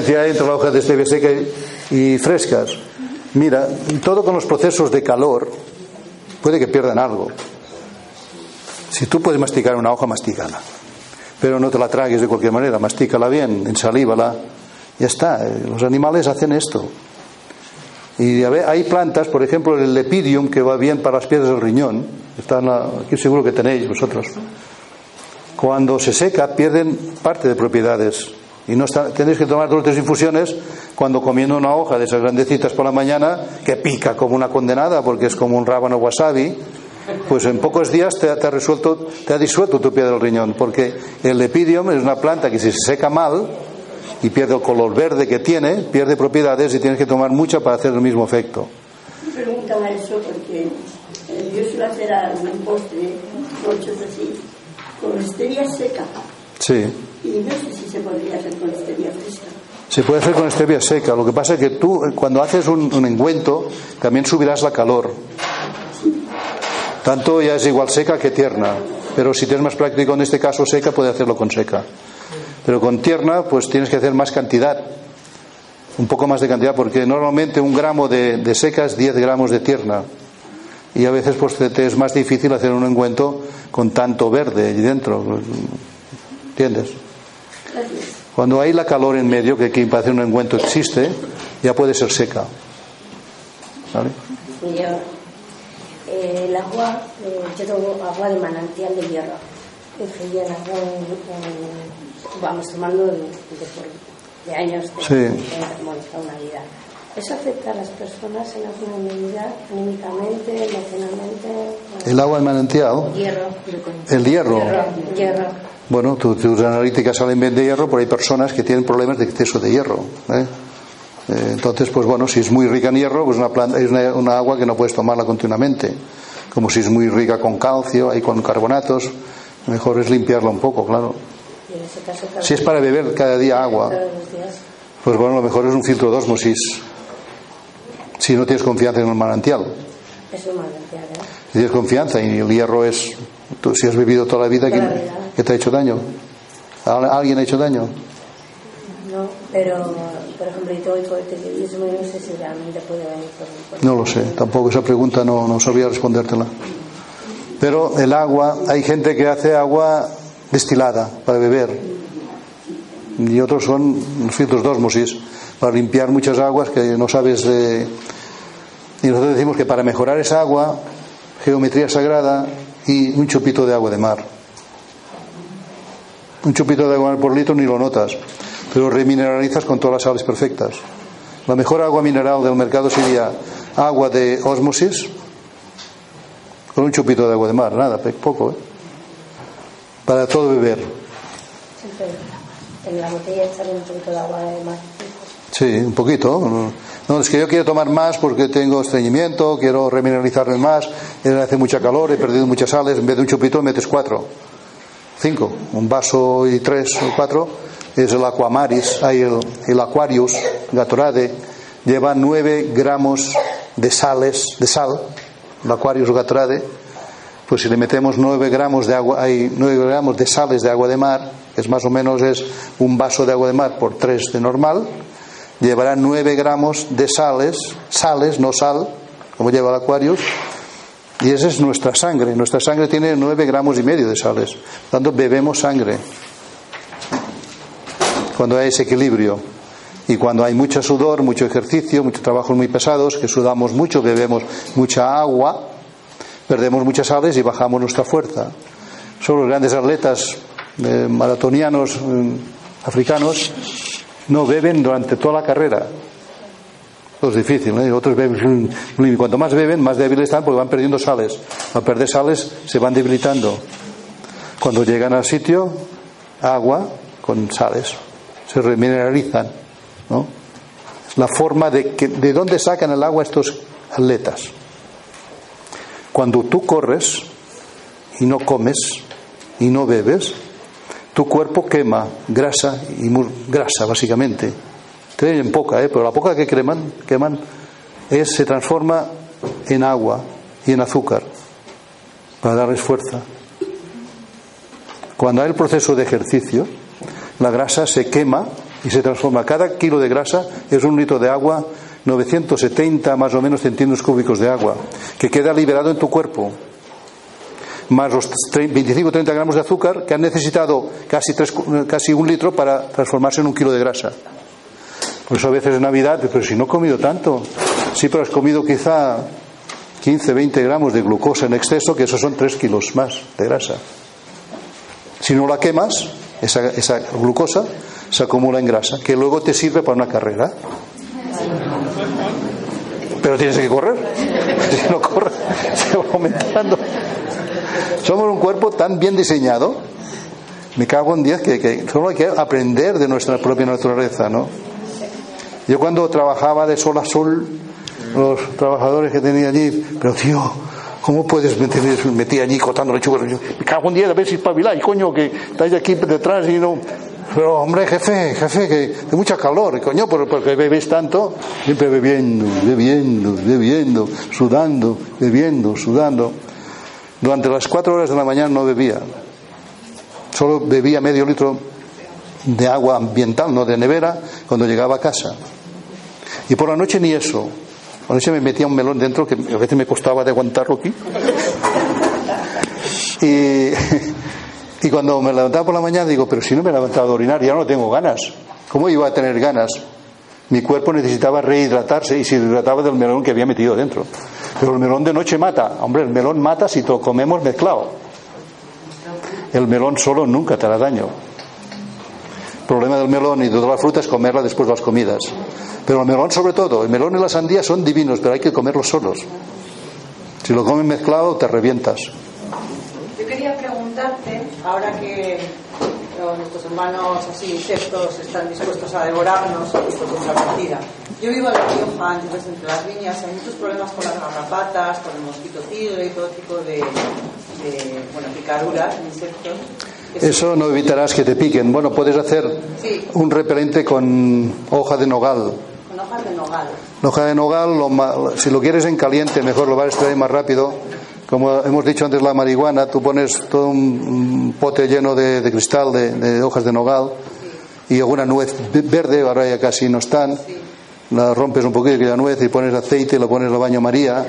diferencia hay entre la hoja de stevia seca y frescas? Mira, todo con los procesos de calor puede que pierdan algo. Si tú puedes masticar una hoja, mastícala. Pero no te la tragues de cualquier manera, mastícala bien, ensalívala. Ya está, eh, los animales hacen esto. Y hay plantas, por ejemplo, el lepidium, que va bien para las piedras del riñón. Está en la- aquí seguro que tenéis vosotros. Cuando se seca, pierden parte de propiedades. Y no está, tenéis que tomar dos o tres infusiones cuando comiendo una hoja de esas grandecitas por la mañana, que pica como una condenada, porque es como un rábano wasabi, pues en pocos días te, ha- te ha resuelto, te ha disuelto tu piedra del riñón, porque el lepidium es una planta que si se seca mal y pierde el color verde que tiene, pierde propiedades y tienes que tomar mucha para hacer el mismo efecto. Preguntan a eso porque eh, yo suelo hacer algún postre, así, con stevia seca. Sí. Y no sé si se podría hacer con stevia fresca. Se puede hacer con stevia seca. Lo que pasa es que tú, eh, cuando haces un, engüento, también subirás la calor. Tanto ya es igual seca que tierna. Pero si tienes más práctico en este caso seca, puede hacerlo con seca. Pero con tierna, pues tienes que hacer más cantidad. Un poco más de cantidad, porque normalmente un gramo de, de seca es 10 gramos de tierna. Y a veces pues te, te es más difícil hacer un engüento con tanto verde allí dentro. ¿Entiendes? Cuando hay la calor en medio, que aquí para hacer un engüento existe, ya puede ser seca. ¿Vale? Eh, el agua, eh, yo tomo agua de manantial de hierro. Que ya el agua, en- vamos tomando de, de, de años de, Sí. bueno, toda una vida. ¿Eso afecta a las personas en alguna medida, anímicamente, emocionalmente? El agua de manantial, Hierro. el hierro. Hierro. hierro. Bueno, tu- tus analíticas salen bien de hierro, pero hay personas que tienen problemas de exceso de hierro. ¿eh? Eh, Entonces, pues bueno, si es muy rica en hierro, pues una planta, es una, una agua que no puedes tomarla continuamente. Como si es muy rica con calcio y con carbonatos, mejor es limpiarla un poco, claro. Y en ese caso, cada- Si es para beber cada día agua, pues bueno, lo mejor es un filtro de osmosis. Si no tienes confianza en el manantial. Es un manantial, ¿eh? Si tienes confianza y el hierro es, tú, si has vivido toda la vida, Toda la ¿quién- vida. ¿Qué te ha hecho daño? ¿Al- ¿Alguien ha hecho daño? No, pero, por ejemplo, yo tengo hipotiroidismo y no sé si realmente puede venir por No lo sé, tampoco esa pregunta no, no sabría respondértela. Pero el agua, hay gente que hace agua destilada para beber y otros son los filtros de ósmosis para limpiar muchas aguas que no sabes. eh, y nosotros decimos que para mejorar esa agua, geometría sagrada y un chupito de agua de mar. Un chupito de agua por litro ni lo notas, pero remineralizas con todas las sales perfectas. La mejor agua mineral del mercado sería agua de ósmosis con un chupito de agua de mar, nada, poco, ¿eh? Para todo beber. Siempre en la botella echarle un poquito de agua de mar. Sí, un poquito. No, es que yo quiero tomar más porque tengo estreñimiento, quiero remineralizarme más, hace mucha calor, he perdido muchas sales, en vez de un chupito metes cuatro, cinco, un vaso y tres o cuatro, es el Aquamaris, hay el, el Aquarius, Gatorade, lleva nueve gramos de sales, de sal, el Aquarius Gatorade, pues si le metemos nueve gramos de agua, hay gramos de sales de agua de mar, es más o menos es un vaso de agua de mar por tres de normal, llevará 9 gramos de sales, sales, no sal, como lleva el Aquarius, y esa es nuestra sangre. Nuestra sangre tiene 9 gramos y medio de sales. Por tanto, bebemos sangre cuando hay ese equilibrio. Y cuando hay mucho sudor, mucho ejercicio, muchos trabajos muy pesados, que sudamos mucho, bebemos mucha agua, perdemos muchas sales y bajamos nuestra fuerza. Son los grandes atletas eh, maratonianos eh, africanos no beben durante toda la carrera. Es difícil, ¿eh? Otros beben, cuanto más beben, más débiles están porque van perdiendo sales. Al perder sales se van debilitando. Cuando llegan al sitio, agua con sales. Se remineralizan, ¿no? La forma de que, de dónde sacan el agua estos atletas. Cuando tú corres y no comes y no bebes, tu cuerpo quema grasa y grasa básicamente. Tienen poca, ¿eh? pero la poca que queman, queman es, se transforma en agua y en azúcar para darles fuerza. Cuando hay el proceso de ejercicio, la grasa se quema y se transforma. Cada kilo de grasa es un litro de agua, 970 más o menos centímetros cúbicos de agua, que queda liberado en tu cuerpo más los 25 o 30 gramos de azúcar que han necesitado casi un litro para transformarse en un kilo de grasa. Por eso a veces en Navidad, pero si no he comido tanto, sí, pero has comido quizá 15, 20 gramos de glucosa en exceso, que esos son 3 kilos más de grasa. Si no la quemas, esa, glucosa se acumula en grasa, que luego te sirve para una carrera. Pero tienes que correr. Si no corres, se va aumentando. Somos un cuerpo tan bien diseñado, me cago en diez, que, solo hay que aprender de nuestra propia naturaleza, ¿no? Yo cuando trabajaba de sol a sol, los trabajadores que tenía allí, pero tío, ¿cómo puedes meter, meter allí cortando lechuga? Me cago en diez, a ver si espabiláis, coño, que estáis aquí detrás y no... Pero hombre, jefe, jefe, que de mucha calor, coño, porque bebéis tanto, siempre bebiendo, bebiendo, bebiendo, sudando, bebiendo, sudando. Durante las cuatro horas de la mañana no bebía. Solo bebía medio litro de agua ambiental, no de nevera, cuando llegaba a casa. Y por la noche ni eso. Por la noche me metía un melón dentro que a veces me costaba de aguantarlo aquí. Y, y cuando me levantaba por la mañana digo, pero si no me he levantado a orinar, ya no tengo ganas. ¿Cómo iba a tener ganas? Mi cuerpo necesitaba rehidratarse y se hidrataba del melón que había metido dentro. Pero el melón de noche mata. Hombre, el melón mata si lo comemos mezclado. El melón solo nunca te hará daño. Problema del melón y de todas las frutas es comerla después de las comidas. Pero el melón sobre todo, el melón y la sandía son divinos, pero hay que comerlos solos. Si lo comen mezclado, te revientas. Yo quería preguntarte, ahora que nuestros hermanos así insectos están dispuestos a devorarnos por nuestra partida. Yo vivo en La Rioja, entonces entre las viñas hay muchos problemas con las garrapatas, con el mosquito tigre y todo tipo de, bueno, picaduras, insectos. Eso no evitarás que te piquen. Bueno, puedes hacer un repelente con hoja de nogal. Con hoja de nogal. hoja de nogal, si lo quieres en caliente, mejor lo vas a extraer más rápido como hemos dicho antes, la marihuana, tú pones todo un pote lleno de, cristal, de, hojas de nogal y alguna nuez verde, ahora ya casi no están, la rompes un poquito la nuez y pones aceite, lo pones al baño María,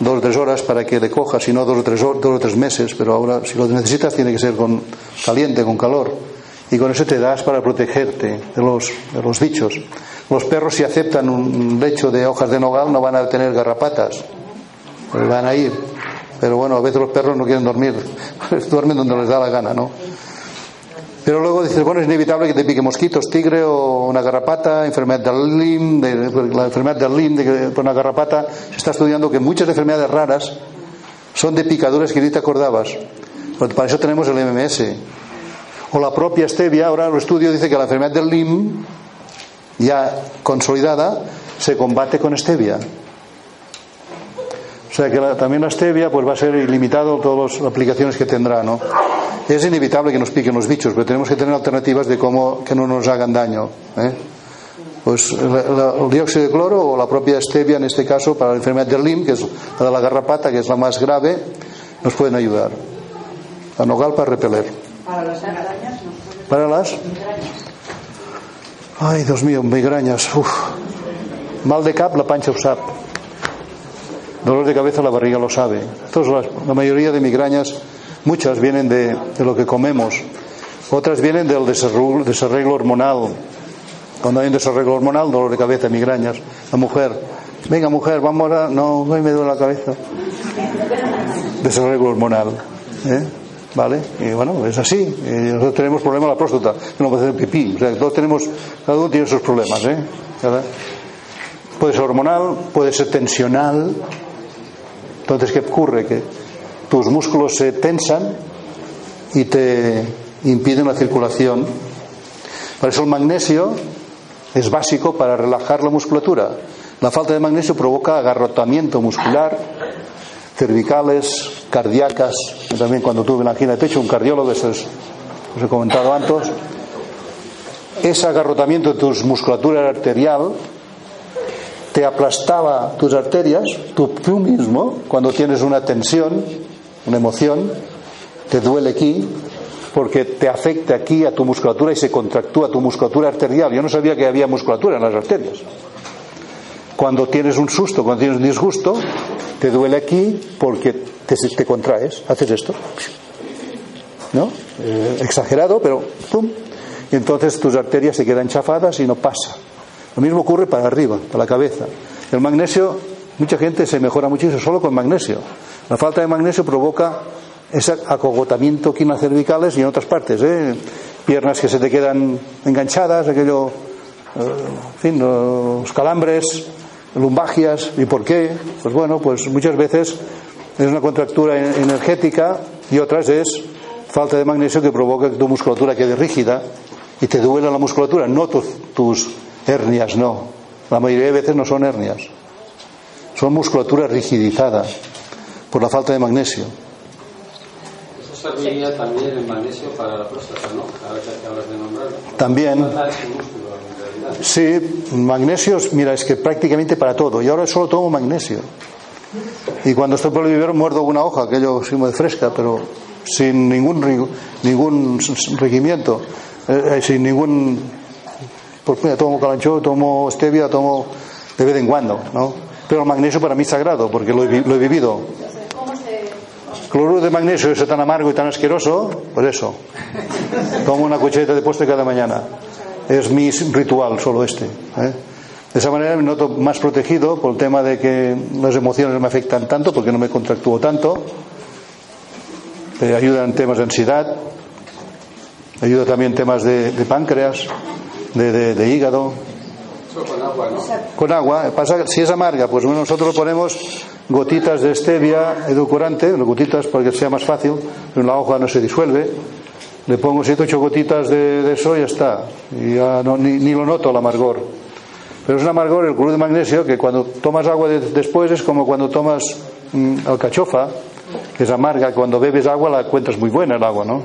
dos o tres horas para que le coja, si no dos o tres, dos o tres meses, pero ahora si lo necesitas tiene que ser con caliente, con calor. Y con eso te das para protegerte de los, de los bichos. Los perros si aceptan un lecho de hojas de nogal no van a tener garrapatas, van a ir. Pero bueno, a veces los perros no quieren dormir, duermen donde les da la gana, ¿no? Pero luego dices, bueno, es inevitable que te pique mosquitos, tigre o una garrapata, enfermedad del LIM, de, la enfermedad del LIM, de, una garrapata. Se está estudiando que muchas enfermedades raras son de picaduras que ni te acordabas. Para eso tenemos el MMS. O la propia stevia, ahora el estudio dice que la enfermedad del LIM, ya consolidada, se combate con stevia. O sea que también la stevia pues va a ser ilimitado todas las aplicaciones que tendrá, ¿no? Es inevitable que nos piquen los bichos, pero tenemos que tener alternativas de cómo que no nos hagan daño. ¿eh? Pues el dióxido de cloro o la propia stevia en este caso para la enfermedad del LIM, que es la de la garrapata, que es la más grave, nos pueden ayudar. La nogal para repeler. Para las puede Para las. Ay, Dios mío, migrañas. Uf. Mal de cap, la pancha ho sap. Dolor de cabeza, la barriga lo sabe. Entonces, la, la mayoría de migrañas, muchas vienen de, de lo que comemos. Otras vienen del desarreglo, desarreglo hormonal. Cuando hay un desarreglo hormonal, dolor de cabeza, migrañas. La mujer, venga mujer, vamos a... No, no me duele la cabeza. Desarreglo hormonal. ¿eh? ¿Vale? Y bueno, es así. Y nosotros tenemos problema de la próstata, que no puede hacer pipí. O sea, todos tenemos, cada uno tiene sus problemas. ¿eh? Puede ser hormonal, puede ser tensional. Entonces, ¿qué ocurre? Que tus músculos se tensan y te impiden la circulación. Por eso el magnesio es básico para relajar la musculatura. La falta de magnesio provoca agarrotamiento muscular, cervicales, cardíacas. También cuando tuve una angina de pecho, un cardiólogo, eso es, os he comentado antes, ese agarrotamiento de tu musculatura arterial te aplastaba tus arterias, tú, tú mismo, cuando tienes una tensión, una emoción, te duele aquí, porque te afecta aquí a tu musculatura y se contractúa tu musculatura arterial. Yo no sabía que había musculatura en las arterias. Cuando tienes un susto, cuando tienes un disgusto, te duele aquí porque te, te contraes, haces esto. ¿No? Eh, exagerado, pero ¡pum! Y entonces tus arterias se quedan chafadas y no pasa. Lo mismo ocurre para arriba, para la cabeza. El magnesio, mucha gente se mejora muchísimo solo con magnesio. La falta de magnesio provoca ese acogotamiento aquí cervicales y en otras partes. ¿eh? Piernas que se te quedan enganchadas, aquello, eh, en fin, los calambres, lumbagias. ¿Y por qué? Pues bueno, pues muchas veces es una contractura energética y otras es falta de magnesio que provoca que tu musculatura quede rígida y te duele la musculatura, no tus, tus hernias, no. La mayoría de veces no son hernias. Son musculatura rigidizada por la falta de magnesio. Eso serviría también el magnesio para la próstata, ¿no? Ahora que acabas de nombrarlo. También. Sí, magnesios, mira, es que prácticamente para todo. Y ahora solo tomo magnesio. Y cuando estoy por el vivero muerdo una hoja, aquello sí muy fresca, pero sin ningún, ningún regimiento, eh, eh, sin ningún. Pues mira, tomo calanchó, tomo stevia, tomo de vez en cuando, ¿no? Pero el magnesio para mí es sagrado, porque lo he, lo he vivido. Cloruro de magnesio, eso tan amargo y tan asqueroso, pues eso. Tomo una cucharita de postre cada mañana. Es mi ritual, solo este. ¿eh? De esa manera me noto más protegido por el tema de que las emociones no me afectan tanto, porque no me contractúo tanto. Eh, ayuda en temas de ansiedad. Ayuda también en temas de, de páncreas, de, de- de hígado. Con agua, ¿no? Con agua. Pasa si es amarga, pues bueno, nosotros ponemos gotitas de stevia edulcorante, gotitas para que sea más fácil, en la hoja no se disuelve. Le pongo siete ocho gotitas de, de eso y ya está. Y ya no- ni, ni lo noto el amargor. Pero es un amargor, el cloruro de magnesio, que cuando tomas agua de- después es como cuando tomas mm, alcachofa, que es amarga. Cuando bebes agua la cuentas muy buena el agua, ¿no?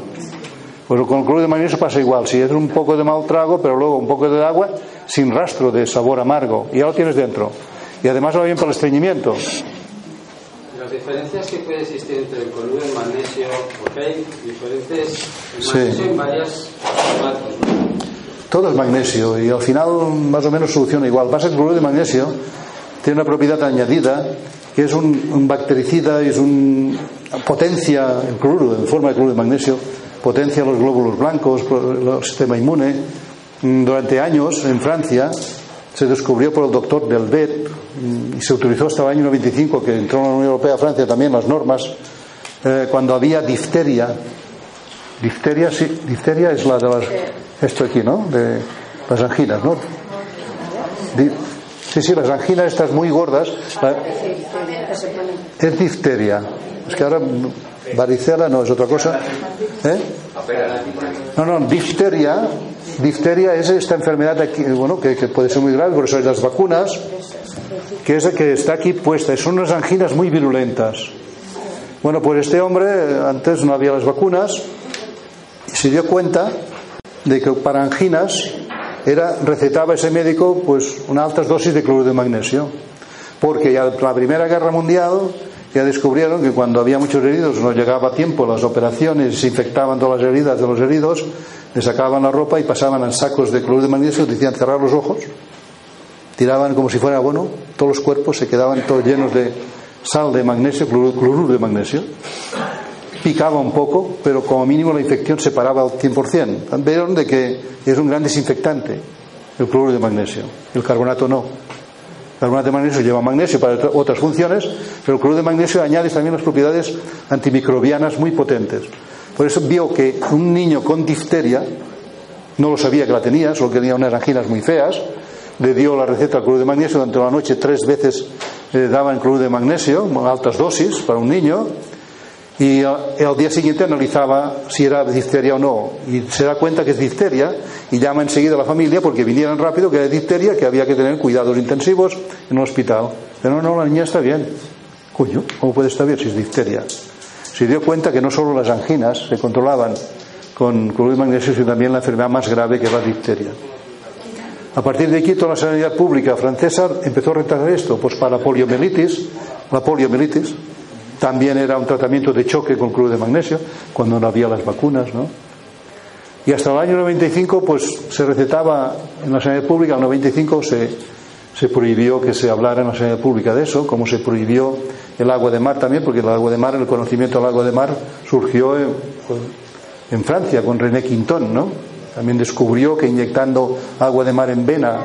Pues con el cloruro de magnesio pasa igual. Si es un poco de mal trago, pero luego un poco de agua, sin rastro de sabor amargo. Y ya lo tienes dentro. Y además va bien para el estreñimiento. Las diferencias que puede existir entre el cloruro el magnesio, porque hay diferentes el Sí. magnesio en varias formatos. Todo es magnesio y al final más o menos soluciona igual. Pasa que el cloruro de magnesio tiene una propiedad añadida que es un, un bactericida y es un potencia el cloruro en forma de cloruro de magnesio potencia los glóbulos blancos, el sistema inmune. Mm, Durante años en Francia se descubrió por el doctor Delvet mm, y se utilizó hasta el año 95 que entró en la Unión Europea Francia también las normas eh, cuando había difteria Difteria, sí, difteria es la de las, esto aquí, ¿no? De las anginas, ¿no? Di- sí, sí, las anginas estas muy gordas, la- es difteria. Es que ahora varicela no es otra cosa. ¿Eh? No, no, difteria, difteria es esta enfermedad aquí, bueno, que, puede ser muy grave, por eso hay las vacunas, que es que está aquí puesta. Son unas anginas muy virulentas. Bueno, pues este hombre, antes no había las vacunas, y se dio cuenta de que para anginas era, recetaba ese médico pues unas altas dosis de cloruro de magnesio. Porque ya la Primera Guerra Mundial ya descubrieron que cuando había muchos heridos no llegaba a tiempo las operaciones, se infectaban todas las heridas de los heridos, le sacaban la ropa y pasaban en sacos de cloruro de magnesio, decían cerrar los ojos, tiraban como si fuera bueno, todos los cuerpos se quedaban todos llenos de sal de magnesio, cloruro de magnesio. Picaba un poco, pero como mínimo la infección se paraba al 100%. Vieron de que es un gran desinfectante el cloruro de magnesio, el carbonato no. Carbonato de magnesio lleva magnesio para otras funciones, pero el cloruro de magnesio añade también las propiedades antimicrobianas muy potentes. Por eso vio que un niño con difteria, no lo sabía que la tenía, solo que tenía unas anginas muy feas, le dio la receta al cloruro de magnesio, durante la noche tres veces le daban cloruro de magnesio, altas dosis para un niño, y al día siguiente analizaba si era difteria o no. Y se da cuenta que es difteria y llama enseguida a la familia porque vinieran rápido que era difteria que había que tener cuidados intensivos en un hospital. Pero no, no, la niña está bien. Coño, ¿cómo puede estar bien si es difteria? se dio cuenta que no solo las anginas se controlaban con cloruro de magnesio sino también la enfermedad más grave que es la difteria. A partir de aquí toda la sanidad pública francesa empezó a retrasar esto. Pues para poliomielitis la poliomielitis también era un tratamiento de choque con cloruro de magnesio, cuando no había las vacunas, ¿no? Y hasta el año 95, pues se recetaba en la sanidad pública, en el 95 se, se prohibió que se hablara en la sanidad pública de eso, como se prohibió el agua de mar también, porque el agua de mar, el conocimiento del agua de mar surgió en, en Francia con René Quinton, ¿no? También descubrió que inyectando agua de mar en vena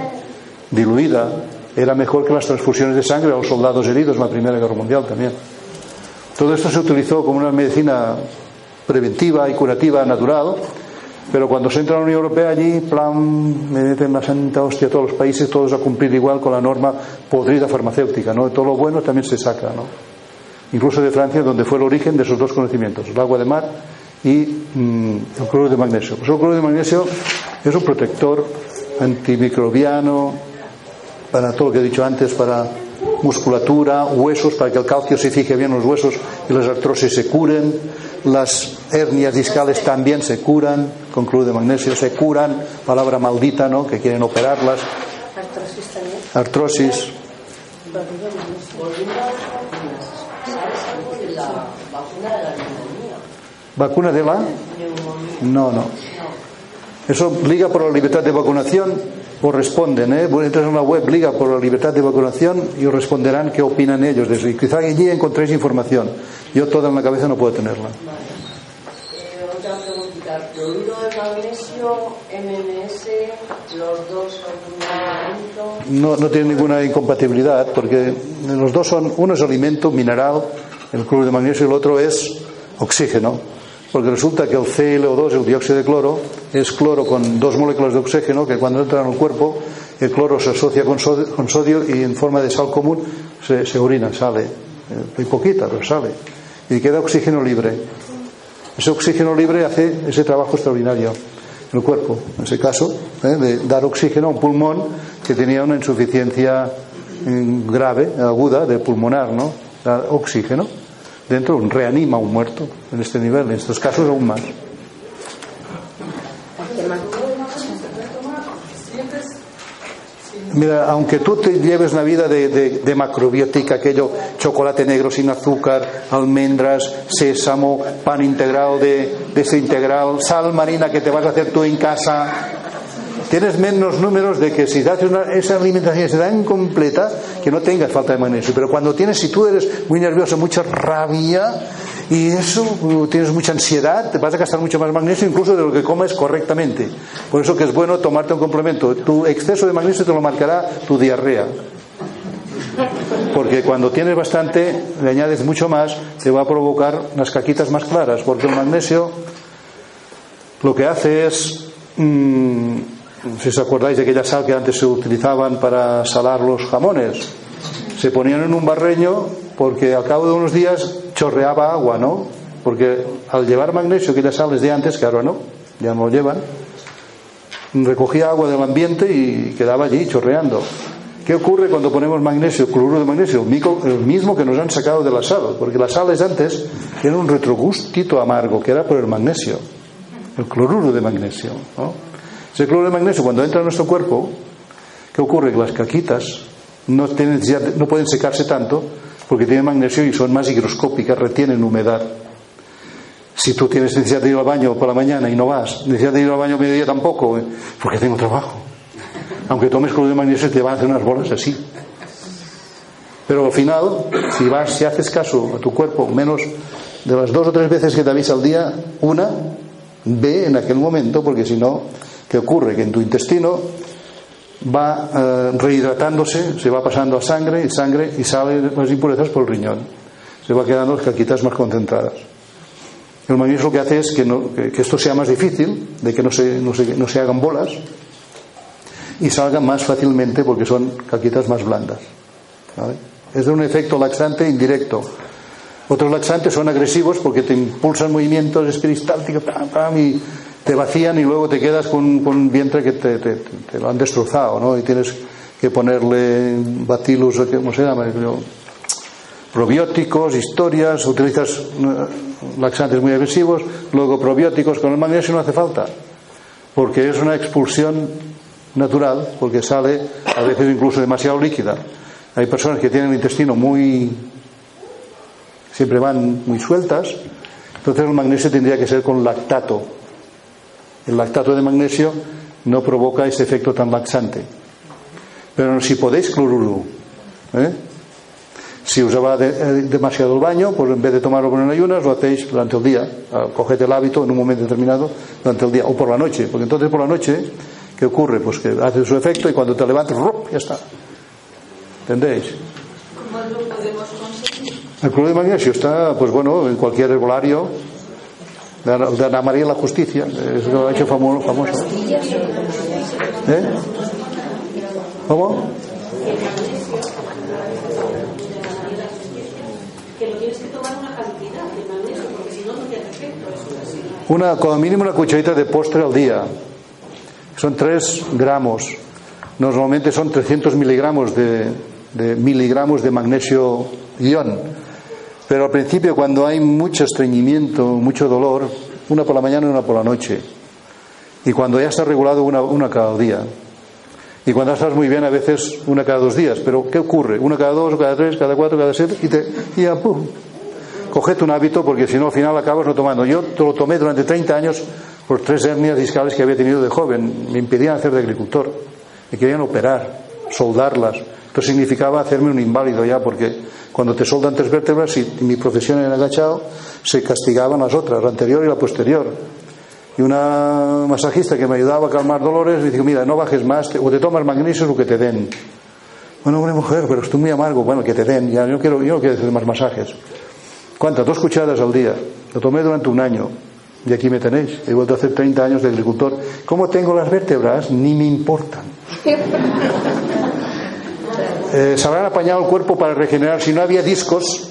diluida era mejor que las transfusiones de sangre a los soldados heridos en la Primera Guerra Mundial también. Todo esto se utilizó como una medicina preventiva y curativa natural, pero cuando se entra a la Unión Europea allí, plan, me meten la santa hostia todos los países, todos a cumplir igual con la norma podrida farmacéutica, ¿no? Todo lo bueno también se saca, ¿no? Incluso de Francia, donde fue el origen de esos dos conocimientos, el agua de mar y mm, el cloruro de magnesio. Pues el cloruro de magnesio es un protector antimicrobiano para todo lo que he dicho antes, para musculatura, huesos, para que el calcio se fije bien en los huesos y las artrosis se curen. Las hernias discales también se curan con cloruro de magnesio, se curan, palabra maldita, ¿no? Que quieren operarlas. Artrosis también. Artrosis. ¿Vacuna de la? No, no. Eso liga por la libertad de vacunación os responden, ¿eh? entras en la web Liga por la Libertad de Vacunación y os responderán qué opinan ellos de eso. Y quizá allí encontréis información. Yo toda en la cabeza no puedo tenerla. Eh, otra preguntita. ¿Cloruro de magnesio, los dos son No, no tiene ninguna incompatibilidad porque los dos son, uno es alimento mineral, el cloruro de magnesio, y el otro es oxígeno porque resulta que el ClO2, el dióxido de cloro, es cloro con dos moléculas de oxígeno que cuando entra en el cuerpo el cloro se asocia con sodio, y en forma de sal común se, orina, sale. Muy poquita, pero sale. Y queda oxígeno libre. Ese oxígeno libre hace ese trabajo extraordinario en el cuerpo. En ese caso, ¿eh? de dar oxígeno a un pulmón que tenía una insuficiencia mm, grave, aguda, de pulmonar, ¿no? Dar oxígeno dentro reanima a un muerto en este nivel, en estos casos aún más. Mira, aunque tú te lleves una vida de, macrobiótica, aquello, chocolate negro sin azúcar, almendras, sésamo, pan integrado de, de ese integral, sal marina que te vas a hacer tú en casa, tienes menos números de que si das una, esa alimentación es tan completa que no tengas falta de magnesio. Pero cuando tienes, si tú eres muy nervioso, mucha rabia y eso, uh, tienes mucha ansiedad, te vas a gastar mucho más magnesio incluso de lo que comes correctamente. Por eso que es bueno tomarte un complemento. Tu exceso de magnesio te lo marcará tu diarrea. Porque cuando tienes bastante, le añades mucho más, te va a provocar unas caquitas más claras, porque el magnesio lo que hace es mmm, si os acordáis de aquella sal que antes se utilizaban para salar los jamones, se ponían en un barreño porque al cabo de unos días chorreaba agua, ¿no? Porque al llevar magnesio, aquellas sales de antes, que ahora no, ya no lo llevan, recogía agua del ambiente y quedaba allí chorreando. ¿Qué ocurre cuando ponemos magnesio, cloruro de magnesio? El mismo que nos han sacado de la sal, porque las sales antes eran un retrogustito amargo, que era por el magnesio, el cloruro de magnesio. ¿no? Ese cloro de magnesio, cuando entra en nuestro cuerpo, ¿qué ocurre? Que las caquitas no, pueden secarse tanto, porque tienen magnesio y son más higroscópicas, retienen humedad. Si tú tienes necesidad de ir al baño por la mañana y no vas, necesidad de ir al baño a mediodía tampoco, ¿eh? porque tengo trabajo. Aunque tomes cloruro de magnesio te van a hacer unas bolas así. Pero al final, si vas, si haces caso a tu cuerpo, menos de las dos o tres veces que te avisa al día, una, ve en aquel momento, porque si no, ¿qué ocurre? Que en tu intestino va eh, rehidratándose, se va pasando a sangre y sangre y salen las impurezas por el riñón. Se va quedando las caquitas más concentradas. El magnesio lo que hace es que, esto sea más difícil, de que no se, no, se, no se hagan bolas y salgan más fácilmente porque son caquitas más blandas. Es de un efecto laxante indirecto. Otros laxantes son agresivos porque te impulsan movimientos peristálticos y te vacían y luego te quedas con, un vientre que te, lo han destrozado, ¿no? Y tienes que ponerle bacillus, ¿cómo se llama? Probióticos, historias, utilizas eh, laxantes muy agresivos, luego probióticos, con el magnesio no hace falta, porque es una expulsión natural, porque sale a veces incluso demasiado líquida. Hay personas que tienen el intestino muy. siempre van muy sueltas, entonces el magnesio tendría que ser con lactato. El lactato de magnesio no provoca ese efecto tan laxante. Pero si podéis cloruro, ¿eh? si os va eh, demasiado el baño, pues en vez de tomarlo con el ayunas, lo hacéis durante el día. Ah, coged el hábito en un momento determinado durante el día, o por la noche, porque entonces por la noche, ¿qué ocurre? Pues que hace su efecto y cuando te levantas, ya está. ¿Entendéis? ¿Cómo lo podemos conseguir? El cloruro de magnesio está, pues bueno, en cualquier herbolario de Ana María la Justicia, es lo ha hecho famoso. famoso. ¿Eh? ¿Cómo? Una como mínimo una cucharita de postre al día. Son 3 gramos. Normalmente son 300 miligramos de, de miligramos de magnesio ion. Pero al principio, cuando hay mucho estreñimiento, mucho dolor, una por la mañana y una por la noche. Y cuando ya está regulado, una, cada día. Y cuando estás muy bien, a veces una cada dos días. Pero ¿qué ocurre? Una cada dos, cada tres, cada cuatro, cada siete, y, te, y ya, pum. Cogete un hábito porque si no, al final acabas no tomando. Yo lo tomé durante 30 años por tres hernias discales que había tenido de joven. Me impedían hacer de agricultor. Me querían operar, soldarlas esto significaba hacerme un inválido ya, porque cuando te soldan tres vértebras, y mi profesión era agachado, se castigaban las otras, la anterior y la posterior. Y una masajista que me ayudaba a calmar dolores me dijo, mira, no bajes más, o te tomas magnesio o que te den. Bueno, una mujer, pero estoy muy amargo. Bueno, que te den, ya yo, quiero, yo no quiero hacer más masajes. ¿Cuántas? Dos cucharadas al día. Lo tomé durante un año. Y aquí me tenéis. He vuelto a hacer 30 años de agricultor. ¿Cómo tengo las vértebras? Ni me importan. Eh, se habrán apañado el cuerpo para regenerar. Si no había discos,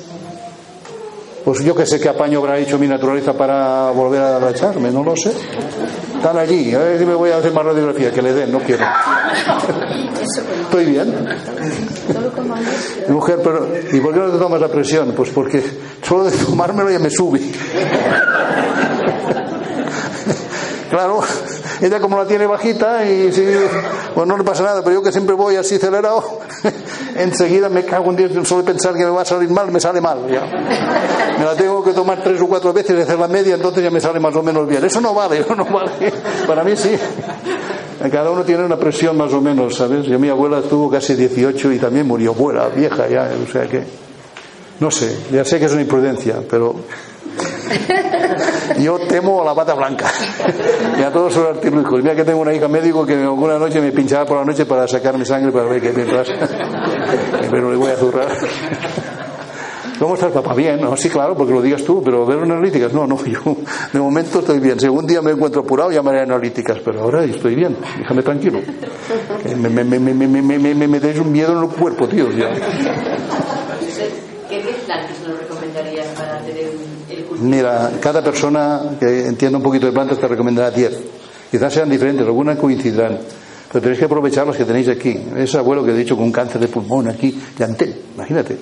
pues yo que sé qué apaño habrá hecho mi naturaleza para volver a agacharme, no lo sé. Están allí, a ver si me voy a hacer más radiografía, que le den, no quiero. Estoy bien. Mujer, pero ¿y por qué no te tomas la presión? Pues porque solo de tomármelo ya me sube. claro, ella como la tiene bajita y si, pues no le pasa nada, pero yo que siempre voy así acelerado, enseguida me cago en Dios, solo pensar que me va a salir mal, me sale mal. Ya. Me la tengo que tomar tres o cuatro veces y hacer la media, entonces ya me sale más o menos bien. Eso no vale, eso no vale. Para mí sí. Cada uno tiene una presión más o menos, ¿sabes? Yo mi abuela tuvo casi 18 y también murió buena, vieja ya, o sea que... No sé, ya sé que es una imprudencia, pero yo temo a la bata blanca y a todos los artilugios. Mira que tengo una hija médico que alguna noche me pinchaba por la noche para sacar mi sangre para ver qué mientras. Pero le voy a zurrar. ¿Cómo estás, papá? Bien, ¿no? Sí, claro, porque lo digas tú, pero ver analíticas, no, no, yo de momento estoy bien. Si algún día me encuentro apurado, llamaré a analíticas, pero ahora estoy bien, déjame tranquilo. Me, me, me, me, me, me, me metéis un miedo en el cuerpo, tío. Ya. ¿Qué plantas nos recomendarías para tener? Mira, cada persona que entienda un poquito de plantas te recomendará 10. Quizás sean diferentes, algunas coincidirán. Pero tenéis que aprovechar las que tenéis aquí. Ese abuelo que he dicho con cáncer de pulmón aquí, llantén, imagínate.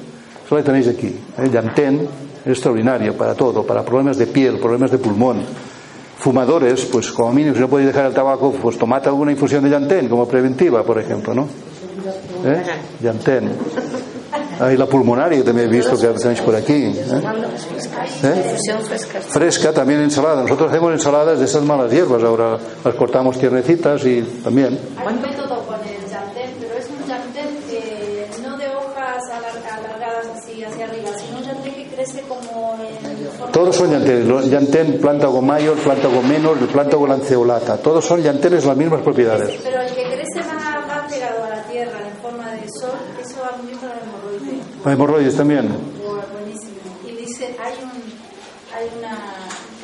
Eso lo tenéis aquí. ¿eh? Llantén es extraordinario para todo, para problemas de piel, problemas de pulmón. Fumadores, pues como mínimo, si no podéis dejar el tabaco, pues tomad alguna infusión de llantén como preventiva, por ejemplo, ¿no? ¿Eh? Llantén. Hay la pulmonaria, que también he visto que tenéis por aquí. ¿eh? ¿Eh? Fresca. También ensalada. Nosotros hacemos ensaladas de esas malas hierbas. Ahora las cortamos tiernecitas y también. Hay un método con el yantén, pero es un yantén que no de hojas alar- alargadas así hacia arriba, sino un yantén que crece como en Todos son llantenes. Lo- Llantén, plántago mayor, plántago menor, el plántago lanceolata. Todos son llantenes las mismas propiedades. Pero el que crece más, más pegado a la tierra en forma de sol, eso va muy bien para el Hay hemorroides también. Buenísimo. Y dice, hay, un, hay una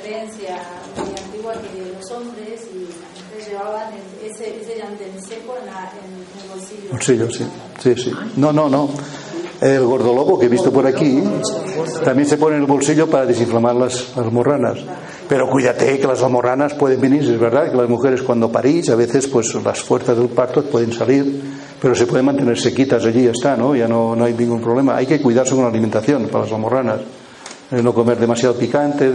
creencia muy antigua que los hombres y las mujeres llevaban ese, ese yantén seco en, la, en el bolsillo. Bolsillo, sí. Sí, sí. No, no, no. El gordolobo que he visto por aquí también se pone en el bolsillo para desinflamar las, las morranas. Pero cuídate que las morranas pueden venir, es verdad que las mujeres cuando parís a veces pues las fuerzas del parto pueden salir, pero se pueden mantener sequitas allí, ya está, ¿no? Ya no, no hay ningún problema. Hay que cuidarse con la alimentación para las morranas. Eh, no comer demasiado picante,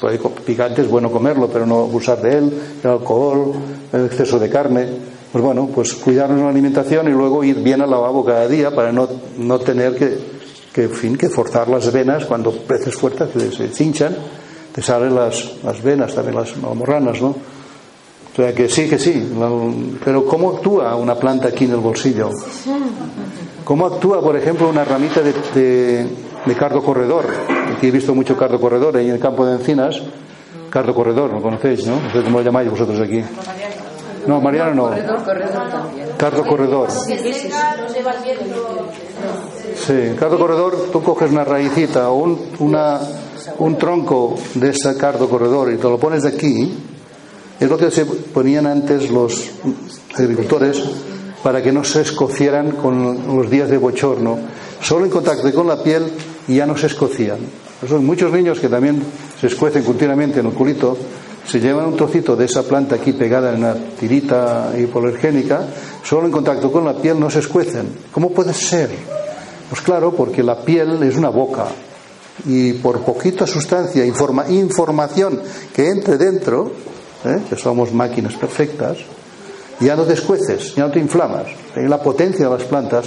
pues, picante es bueno comerlo, pero no abusar de él, el alcohol, el exceso de carne. Pues bueno, pues cuidarnos la alimentación y luego ir bien al lavabo cada día para no, no tener que, que, fin, que forzar las venas cuando preces fuertes que se cinchan, te salen las, las venas, también las morranas, ¿no? O sea que sí, que sí. Pero ¿cómo actúa una planta aquí en el bolsillo? ¿Cómo actúa, por ejemplo, una ramita de, de, de cardo corredor? Aquí he visto mucho cardo corredor ahí en el campo de encinas. Cardo corredor, ¿lo conocéis, no? No sé cómo lo llamáis vosotros aquí. No, Mariano no. Cardo corredor. Sí, cardo corredor, tú coges una raicita o un, una, un tronco de ese cardo corredor y te lo pones de aquí. Es lo que se ponían antes los agricultores para que no se escocieran con los días de bochorno. Solo en contacto con la piel ya no se escocían. Eso muchos niños que también se escuecen continuamente en el culito, se llevan un trocito de esa planta aquí pegada en una tirita hipoalergénica, solo en contacto con la piel no se escuecen. ¿Cómo puede ser? Pues claro, porque la piel es una boca y por poquita sustancia, informa- información que entre dentro, ¿eh? que somos máquinas perfectas, ya no te escueces, ya no te inflamas. La potencia de las plantas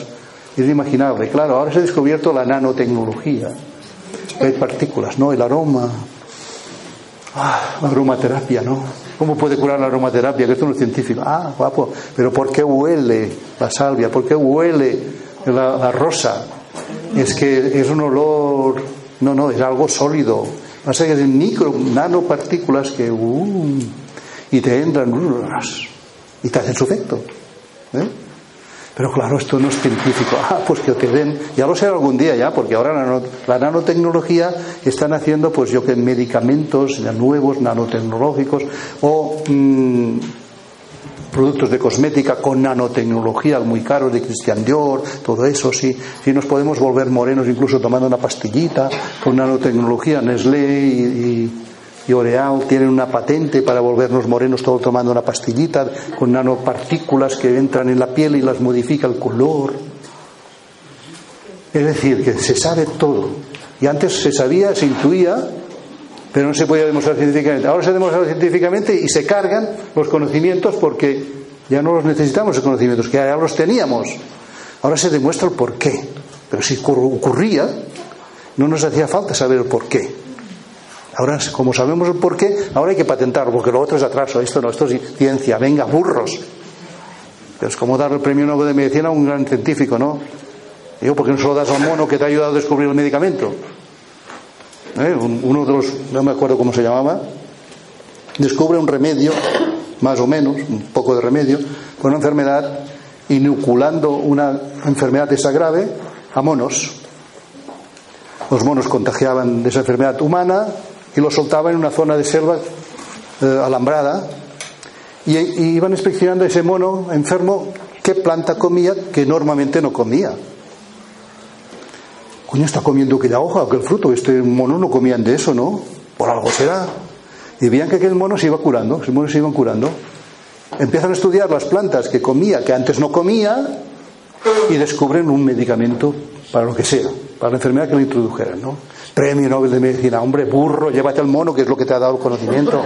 es inimaginable. Claro, ahora se ha descubierto la nanotecnología. Hay partículas, ¿no? El aroma. Ah, aromaterapia, ¿no? ¿Cómo puede curar la aromaterapia? Que esto no es científico. Ah, guapo. Pero ¿por qué huele la salvia? ¿Por qué huele la, rosa? Es que es un olor. No, no, es algo sólido. Que es micro, nanopartículas que. uh, y te entran. y te hacen su efecto. ¿eh? Pero claro, esto no es científico. Ah, pues que te den, ya lo sé algún día ya, porque ahora la, nano- la nanotecnología están haciendo, pues yo que medicamentos nuevos, nanotecnológicos, o mm, productos de cosmética con nanotecnología muy caros de Christian Dior, todo eso, sí. Sí nos podemos volver morenos incluso tomando una pastillita con nanotecnología, Nestlé y- y L'Oreal tienen una patente para volvernos morenos todo tomando una pastillita con nanopartículas que entran en la piel y las modifica el color. Es decir, que se sabe todo. Y antes se sabía, se intuía, pero no se podía demostrar científicamente. Ahora se demuestra científicamente y se cargan los conocimientos porque ya no los necesitamos los conocimientos, que ya los teníamos. Ahora se demuestra el por qué. Pero si ocurr- ocurría, no nos hacía falta saber el por qué. Ahora, como sabemos el por qué, ahora hay que patentarlo, porque lo otro es atraso. Esto no, esto es ciencia. Venga, burros. Es como dar el premio Nobel de Medicina a un gran científico, ¿no? Digo, ¿por qué no se lo das al mono que te ha ayudado a descubrir el medicamento? ¿Eh? Un- Uno de los, no me acuerdo cómo se llamaba, descubre un remedio, más o menos, un poco de remedio, para una enfermedad, inoculando una enfermedad esa grave a monos. Los monos contagiaban de esa enfermedad humana y los soltaban en una zona de selva eh, alambrada y, iban inspeccionando a ese mono enfermo qué planta comía que normalmente no comía. Coño, está comiendo aquella hoja, aquel fruto. Este mono no comían de eso, ¿no? Por algo será. Y veían que aquel mono se iba curando, ese mono se iban curando. Empiezan a estudiar las plantas que comía, que antes no comía, y descubren un medicamento para lo que sea, para la enfermedad que le introdujeran, ¿no? Premio Nobel de Medicina, hombre, burro, llévate al mono, que es lo que te ha dado el conocimiento.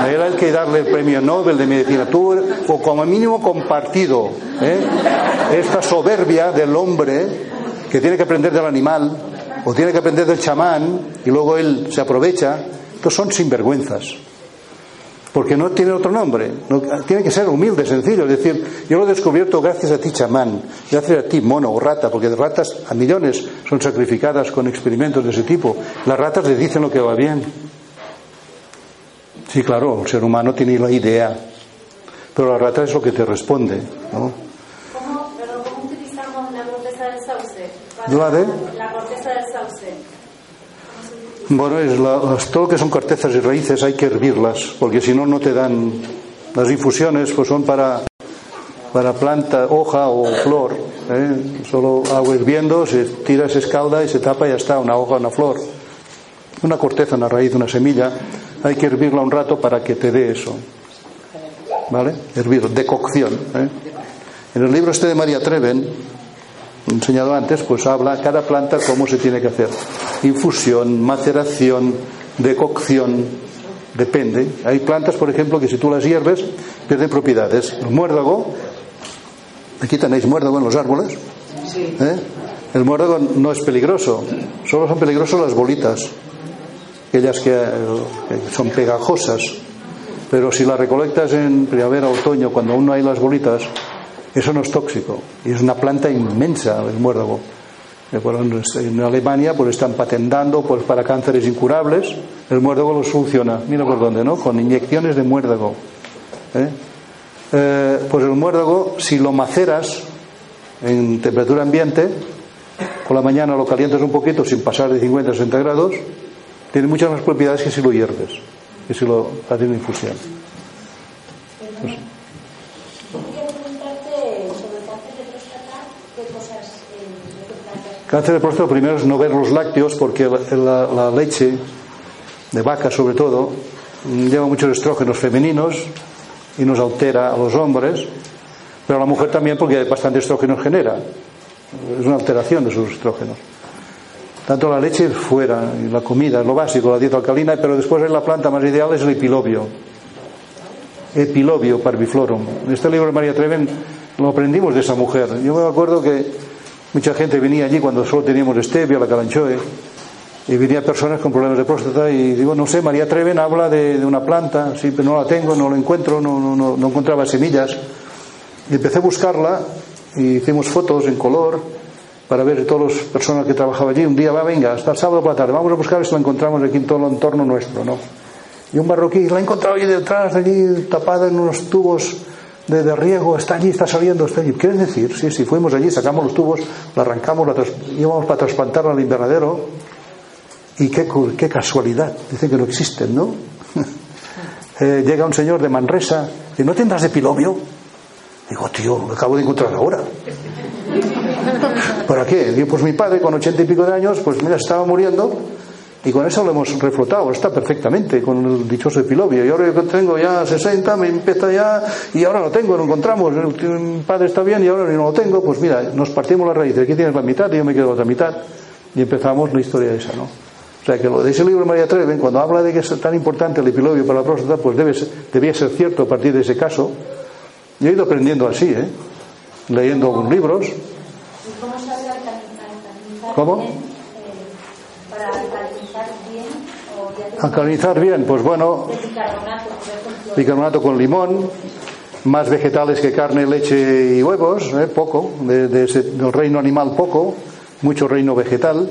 No era el que darle el premio Nobel de Medicina, tú, o como mínimo compartido, ¿eh? esta soberbia del hombre que tiene que aprender del animal o tiene que aprender del chamán y luego él se aprovecha. Estos son sinvergüenzas. Porque no tiene otro nombre. No- tiene que ser humilde, sencillo. Es decir, yo lo he descubierto gracias a ti, chamán. Gracias a ti, mono o rata. Porque de ratas a millones son sacrificadas con experimentos de ese tipo. Las ratas le dicen lo que va bien. Sí, claro, el ser humano tiene la idea. Pero la rata es lo que te responde. ¿no? ¿Cómo, pero ¿Cómo utilizamos la corteza del sauce? ¿La de? La corteza. Bueno, es todo lo que son cortezas y raíces hay que hervirlas, porque si no, no te dan. Las infusiones pues son para, para planta, hoja o flor. ¿eh? Solo agua hirviendo, se tira, se escalda y se tapa y ya está, una hoja, una flor. Una corteza, una raíz, una semilla, hay que hervirla un rato para que te dé eso. ¿Vale? Hervir, decocción. ¿eh? En el libro este de María Treven, enseñado antes, pues habla cada planta cómo se tiene que hacer. Infusión, maceración, decocción, depende. Hay plantas, por ejemplo, que si tú las hierves pierden propiedades. El muérdago, aquí tenéis muérdago en los árboles. ¿eh? El muérdago no es peligroso, solo son peligrosos las bolitas, aquellas que, que son pegajosas. Pero si las recolectas en primavera o otoño, cuando aún no hay las bolitas, eso no es tóxico. Y es una planta inmensa el muérdago. En Alemania pues están patentando pues, para cánceres incurables. El muérdago lo soluciona. Mira por dónde, ¿no? Con inyecciones de muérdago. ¿eh? Eh, pues el muérdago, si lo maceras en temperatura ambiente, por la mañana lo calientas un poquito sin pasar de 50 a 60 grados, tiene muchas más propiedades que si lo hierves, que si lo haces en infusión preguntarte sobre el cáncer de próstata, qué cosas, eh, de qué plantas Cáncer de próstata, primero es no ver los lácteos porque la, la- la leche de vaca, sobre todo, mm, lleva muchos estrógenos femeninos y nos altera a los hombres, pero a la mujer también porque bastante estrógenos genera. Es una alteración de sus estrógenos. Tanto la leche fuera y la comida, lo básico, la dieta alcalina, pero después la planta más ideal es el epilobio. Epilobio parviflorum. Este libro de María Treven lo aprendimos de esa mujer. Yo me acuerdo que mucha gente venía allí cuando solo teníamos stevia, la calanchoe, y venía personas con problemas de próstata y digo, no sé, María Treven habla de, una planta, sí, pero no la tengo, no la encuentro, no, no, no, encontraba semillas. Y empecé a buscarla y hicimos fotos en color para ver todas las personas que trabajaban allí. Un día va, venga, hasta el sábado por la tarde, vamos a buscar si la encontramos aquí en todo el entorno nuestro, ¿no? Y un marroquí la ha encontrado allí detrás, allí tapada en unos tubos de, riego, está allí, está saliendo, está allí. ¿Quieres decir? Sí, sí, fuimos allí, sacamos los tubos, la arrancamos, la íbamos para trasplantarla al invernadero. Y qué, qué casualidad, dicen que no existen, ¿no? Eh, llega un señor de Manresa, y ¿no tendrás de pilobio? Digo, tío, lo acabo de encontrar ahora. ¿Para qué? Digo, pues mi padre con ochenta y pico de años, pues mira, estaba muriendo y con eso lo hemos reflotado, está perfectamente con el dichoso epilobio. Y ahora yo que tengo ya 60, me empieza ya, y ahora lo tengo, lo encontramos. Mi padre está bien y ahora no lo tengo, pues mira, nos partimos la raíz. Aquí tienes la mitad y yo me quedo la otra mitad. Y empezamos la historia esa, ¿no? O sea que lo de ese libro de María Treven, cuando habla de que es tan importante el epilobio para la próstata, pues debe debía ser cierto a partir de ese caso. Yo he ido aprendiendo así, ¿eh? Leyendo algunos libros. ¿Y cómo se hace alcalinizar ¿Cómo? bien? eh, alcalinizar bien Alcalinizar bien, pues bueno, bicarbonato, con limón, más vegetales que carne, leche y huevos, ¿eh? poco, de ese- del reino animal poco, mucho reino vegetal.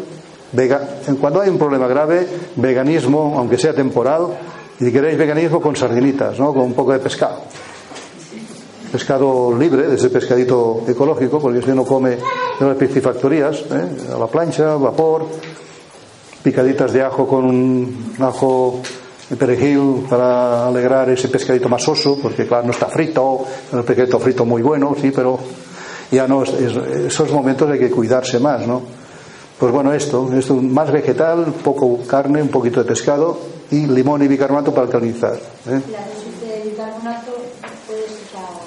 Vega- cuando hay un problema grave, veganismo, aunque sea temporal, y si queréis veganismo con sardinitas, ¿no? con un poco de pescado. Pescado libre, de ese pescadito ecológico, porque si no come de las piscifactorías, ¿eh? a la plancha, vapor, picaditas de ajo con un ajo de perejil para alegrar ese pescadito más soso, porque claro, no está frito, es un pescadito frito muy bueno, sí, pero ya no, es- es- esos momentos hay que cuidarse más, ¿no? Pues bueno, esto, esto más vegetal, poco carne, un poquito de pescado y limón y bicarbonato para alcalinizar. ¿eh?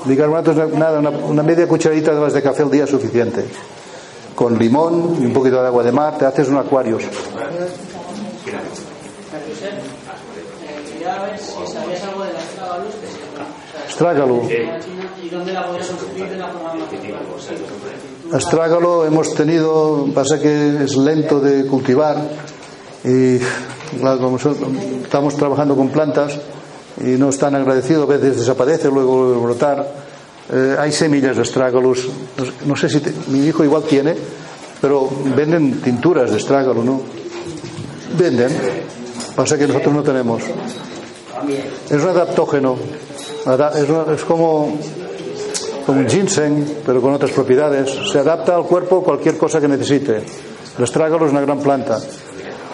Bicarbonato es nada, una, una media cucharadita de las de café al día es suficiente. Con limón y un poquito de agua de mar, te haces un acuario. Estrágalo. Astrágalo hemos tenido, pasa que es lento de cultivar y estamos trabajando con plantas y no es tan agradecido, a veces desaparece, luego brotar. Eh, hay semillas de astrágalos, no sé si mi hijo igual tiene, pero venden tinturas de astrágalo, ¿no? Venden, pasa que nosotros no tenemos. Es un adaptógeno, Ada- es, como como un ginseng, pero con otras propiedades. Se adapta al cuerpo cualquier cosa que necesite. El astrágalo es una gran planta,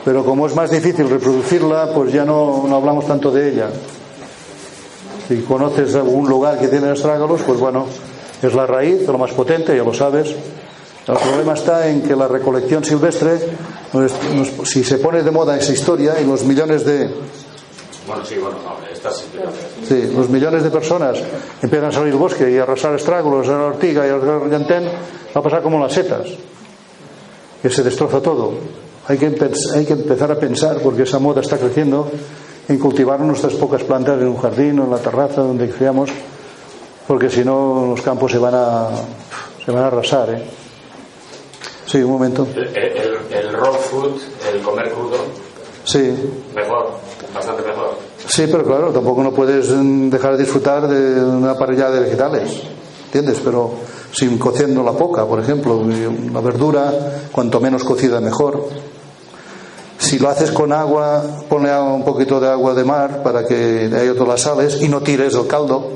pero como es más difícil reproducirla, pues ya no, no hablamos tanto de ella. Si conoces algún lugar que tiene astrágalos, pues bueno, es la raíz, lo más potente, ya lo sabes. El problema está en que la recolección silvestre, pues, nos- si se pone de moda esa historia y los millones de, Bueno, sí, bueno, no, estas. Sí, los millones de personas empiezan a salir al bosque y a arrasar estrágolos, a la ortiga y al llantén, va a pasar como las setas, que se destroza todo. Hay que, hay que empezar a pensar, porque esa moda está creciendo, en cultivar nuestras pocas plantas en un jardín o en la terraza donde creamos, porque si no los campos se van a, se van a arrasar. ¿eh? Sí, un momento. El, el, el raw food, el comer crudo, Sí, mejor, bastante mejor. Sí, pero claro, tampoco no puedes mm, dejar de disfrutar de una parrilla de vegetales, ¿entiendes? Pero sin cociendo la poca, por ejemplo, la verdura, cuanto menos cocida mejor. Si lo haces con agua, ponle un poquito de agua de mar para que haya todas las sales y no tires el caldo.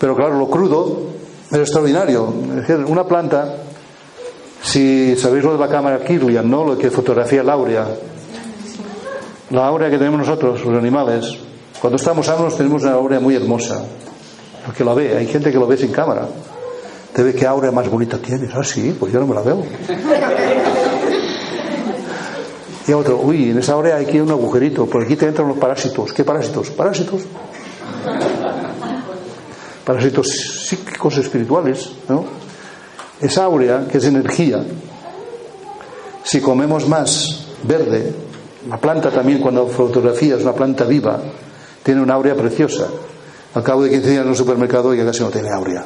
Pero claro, lo crudo es extraordinario. Una planta, si sabéis lo de la cámara Kirlian, ¿no? Lo que fotografía el áurea, la aurea que tenemos nosotros, los animales, cuando estamos sanos tenemos una aurea muy hermosa. El que la ve, hay gente que lo ve sin cámara. Te ve qué aurea más bonita tienes. Ah, sí, pues yo no me la veo. Y otro, uy, en esa hay aquí un agujerito, por aquí te entran los parásitos. ¿Qué parásitos? Parásitos. Parásitos psíquicos espirituales, ¿no? Esa aurea, que es energía, si comemos más verde, la planta también cuando fotografías una planta viva, tiene una aurea preciosa. Al cabo de 15 días en un supermercado ya casi no tiene aurea.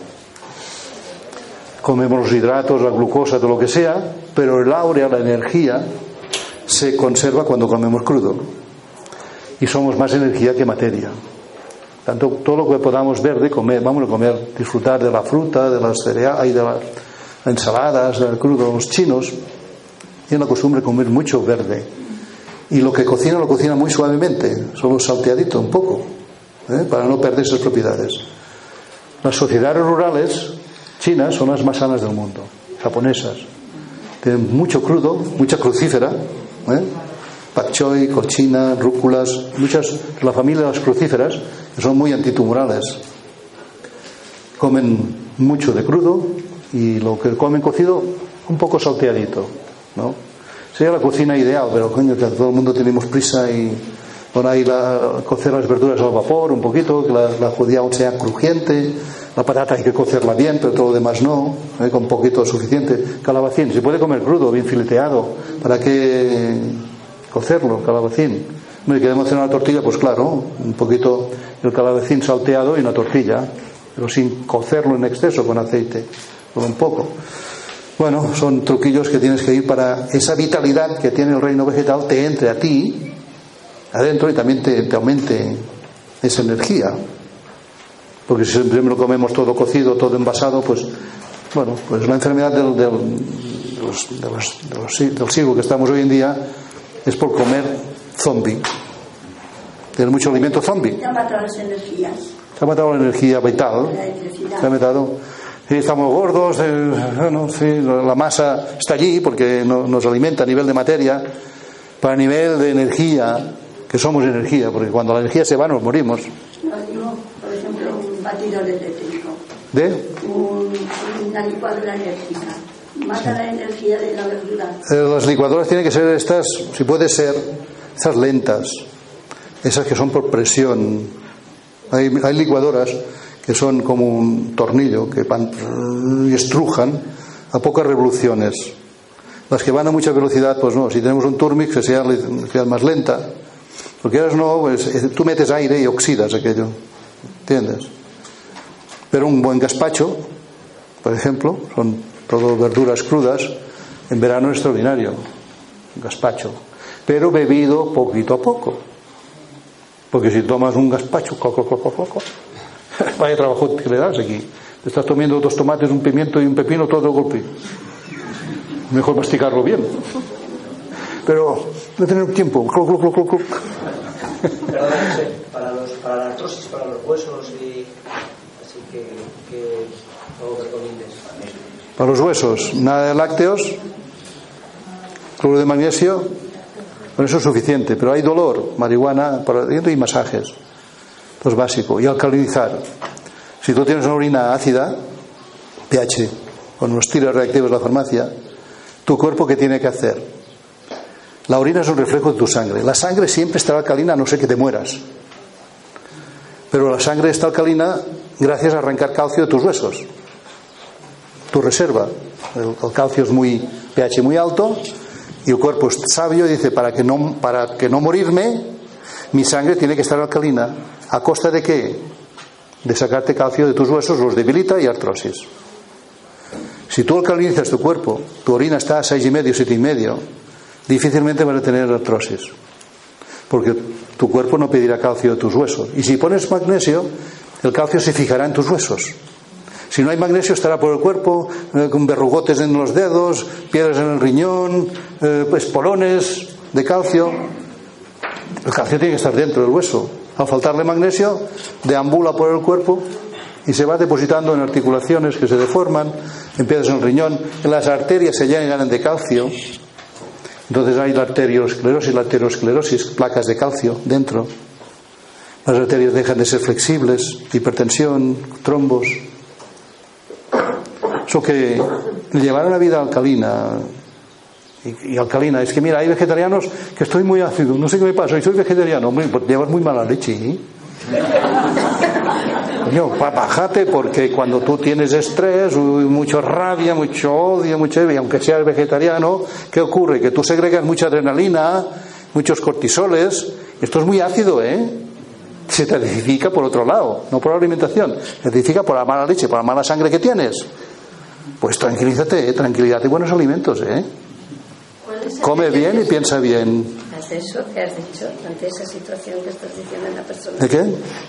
Comemos los hidratos, la glucosa, todo lo que sea, pero el áurea, la energía, se conserva cuando comemos crudo. Y somos más energía que materia. Tanto todo lo que podamos ver de comer, vamos a comer, disfrutar de la fruta, de las cereales, de las ensaladas, del crudo. Los chinos tienen la costumbre de comer mucho verde. Y lo que cocina lo cocina muy suavemente, solo salteadito un poco, ¿eh? para no perder esas propiedades. Las sociedades rurales chinas son las más sanas del mundo, japonesas. Tienen mucho crudo, mucha crucífera, ¿eh? pak rúculas, muchas la familia de las crucíferas que son muy antitumorales. Comen mucho de crudo y lo que comen cocido un poco salteadito, ¿no? Sería la cocina ideal, pero coño, que todo el mundo tenemos prisa y por ahí cocer las verduras al vapor un poquito, que la, judía aún sea crujiente, la patata hay que cocerla bien, pero todo lo demás no, ¿eh? con poquito suficiente. Calabacín, se puede comer crudo, bien fileteado, ¿para qué cocerlo, calabacín? Hombre, queremos hacer una tortilla, pues claro, un poquito el calabacín salteado y una tortilla, pero sin cocerlo en exceso con aceite, solo un poco. Bueno, son truquillos que tienes que ir para esa vitalidad que tiene el reino vegetal te entre a ti adentro y también te, te aumente esa energía. Porque si siempre lo comemos todo cocido, todo envasado, pues bueno, pues la enfermedad del, del, de los- de los- de los sig- del siglo que estamos hoy en día es por comer zombie. Tener mucho alimento zombie. Se han matado las energías, Se ha matado la energía vital. la. Se ha matado. Sí, estamos gordos, eh, bueno, sí, la masa está allí porque no- nos alimenta a nivel de materia, pero a nivel de energía, que somos energía, porque cuando la energía se va nos morimos. No, digo, por ejemplo, un batidor eléctrico, ¿De? un- una licuadora eléctrica. Mata la energía de la verdura. Eh, Las licuadoras tienen que ser estas, si puede ser, estas lentas, esas que son por presión. Hay, hay licuadoras que son como un tornillo que van y estrujan a pocas revoluciones. Las que van a mucha velocidad, pues no. Si tenemos un Turmix que sea, que sea más lenta, porque ahora no, pues, tú metes aire y oxidas aquello. ¿Entiendes? Pero un buen gazpacho, por ejemplo, son todo verduras crudas, en verano es extraordinario, un gazpacho, pero bebido poquito a poco. Porque si tomas un gazpacho, coco, coco, coco, vaya trabajo que le das aquí. Te estás tomando dos tomates, un pimiento y un pepino todo de golpe. Mejor masticarlo bien. Pero no tener tiempo. Para, los, para la artrosis, para los huesos y así que, que algo que recomiendes. Para los huesos, nada de lácteos, cloruro de magnesio, con eso es suficiente. Pero hay dolor, marihuana para y masajes. Esto es básico. Y alcalinizar. Si tú tienes una orina ácida, pH, con unos tiros reactivos de la farmacia, tu cuerpo qué tiene que hacer? La orina es un reflejo de tu sangre. La sangre siempre estará alcalina no ser que te mueras. Pero la sangre está alcalina gracias a arrancar calcio de tus huesos. Tu reserva. El, el calcio es muy pH muy alto y el cuerpo es sabio y dice para que no para que no morirme mi sangre tiene que estar alcalina. ¿A costa de qué? De sacarte calcio de tus huesos, los debilita y artrosis. Si tú alcalinizas tu cuerpo, tu orina está a seis y medio, siete y medio, difícilmente vas a tener artrosis. Porque tu cuerpo no pedirá calcio de tus huesos. Y si pones magnesio, el calcio se fijará en tus huesos. Si no hay magnesio, estará por el cuerpo, eh, con verrugotes en los dedos, piedras en el riñón, eh, espolones de calcio. El calcio tiene que estar dentro del hueso. Al faltarle magnesio, deambula por el cuerpo y se va depositando en articulaciones que se deforman, en piedras en el riñón, en las arterias se llenan de calcio. Entonces hay la arteriosclerosis, la arteriosclerosis, placas de calcio dentro. Las arterias dejan de ser flexibles, hipertensión, trombos. Eso que llevar una vida alcalina y, alcalina, es que mira, hay vegetarianos que estoy muy ácido, no sé qué me pasa, y soy vegetariano, hombre, pues llevas muy mala leche. ¿eh? Coño, bájate porque cuando tú tienes estrés, mucha rabia, mucho odio, mucho y aunque seas vegetariano, ¿qué ocurre? Que tú segregas mucha adrenalina, muchos cortisoles, esto es muy ácido, ¿eh? Se te acidifica por otro lado, no por la alimentación, se acidifica por la mala leche, por la mala sangre que tienes. Pues tranquilízate, ¿eh? tranquilidad y buenos alimentos, ¿eh? Come bien y piensa bien. Ante eso que has dicho, ante esa situación que estás diciendo en la persona. ¿De qué?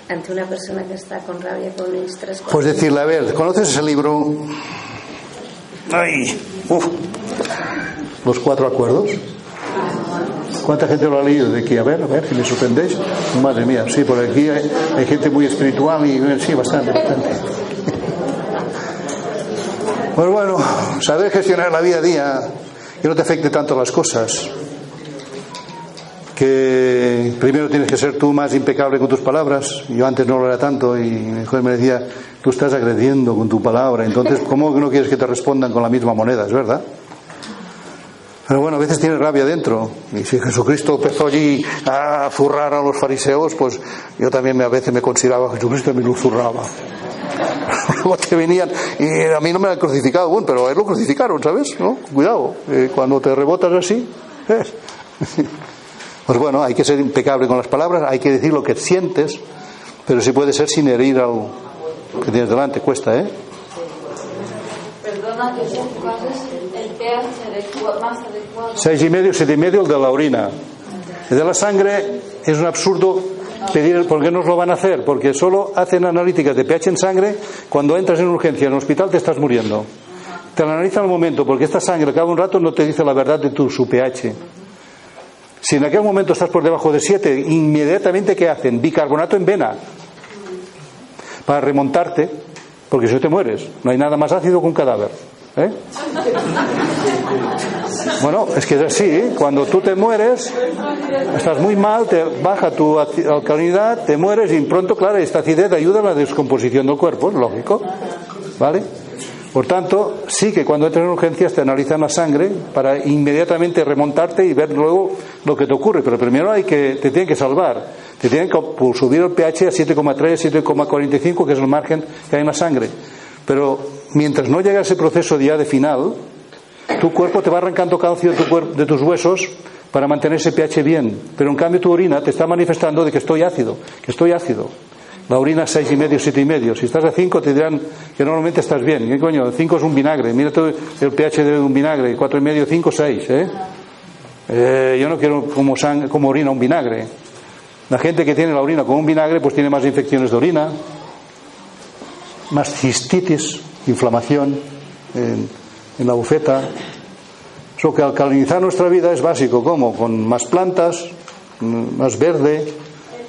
Ante una persona que está con rabia, con estrés. Con... Pues decirle, a ver, ¿conoces ese libro? ¡Ay! ¡Uf! Los cuatro acuerdos. ¿Cuánta gente lo ha leído? De aquí, a ver, a ver, si me sorprendéis. Madre mía, sí, por aquí hay, hay gente muy espiritual y sí, bastante, bastante. Pues bueno, saber gestionar la vida a día que no te afecte tanto las cosas. Que primero tienes que ser tú más impecable con tus palabras. Yo antes no lo era tanto y mi mujer me decía, tú estás agrediendo con tu palabra. Entonces, ¿cómo no quieres que te respondan con la misma moneda? Es verdad. Pero bueno, a veces tienes rabia dentro. Y si Jesucristo empezó allí a zurrar a los fariseos, pues yo también a veces me consideraba Jesucristo y me lo zurraba. Luego te venían, y a mí no me han crucificado aún, pero a él lo crucificaron, ¿sabes? ¿No? Cuidado, eh, cuando te rebotas así. ¿eh? Pues bueno, hay que ser impecable con las palabras, hay que decir lo que sientes, pero si puede ser sin herir al que tienes delante, cuesta, ¿eh? Perdona que el pH más adecuado. Seis y medio, siete y medio el de la orina. El de la sangre es un absurdo pedir por qué nos lo van a hacer, porque solo hacen analíticas de pH en sangre cuando entras en urgencia en el hospital te estás muriendo. Te la analizan al momento, porque esta sangre cada un rato no te dice la verdad de tu su pH. Si en aquel momento estás por debajo de 7, inmediatamente ¿qué hacen? Bicarbonato en vena. Para remontarte, porque si no te mueres. No hay nada más ácido que un cadáver. ¿eh? Bueno, es que es así. ¿eh? Cuando tú te mueres, estás muy mal, te baja tu alcalinidad, te mueres y pronto, claro, esta acidez ayuda a la descomposición del cuerpo, es lógico. ¿Vale? Por tanto, sí que cuando entras en urgencias te analizan la sangre para inmediatamente remontarte y ver luego lo que te ocurre. Pero primero hay que, te tienen que salvar. Te tienen que subir el pH a 7,3, 7,45, que es el margen que hay en la sangre. Pero mientras no llega ese proceso ya de final, tu cuerpo te va arrancando calcio de, tu de tus huesos para mantener ese pH bien. Pero en cambio tu orina te está manifestando de que estoy ácido, que estoy ácido. La orina seis y medio, siete y medio. Si estás a 5 te dirán que normalmente estás bien. ¿Qué coño? 5 es un vinagre. Mira todo el pH de un vinagre. Cuatro y medio, 5, 6. ¿eh? Eh, yo no quiero como, sang como orina un vinagre. La gente que tiene la orina como un vinagre pues tiene más infecciones de orina, más cistitis, inflamación en, la bufeta. Eso que alcalinizar nuestra vida es básico. ¿Cómo? Con más plantas, mm, más verde.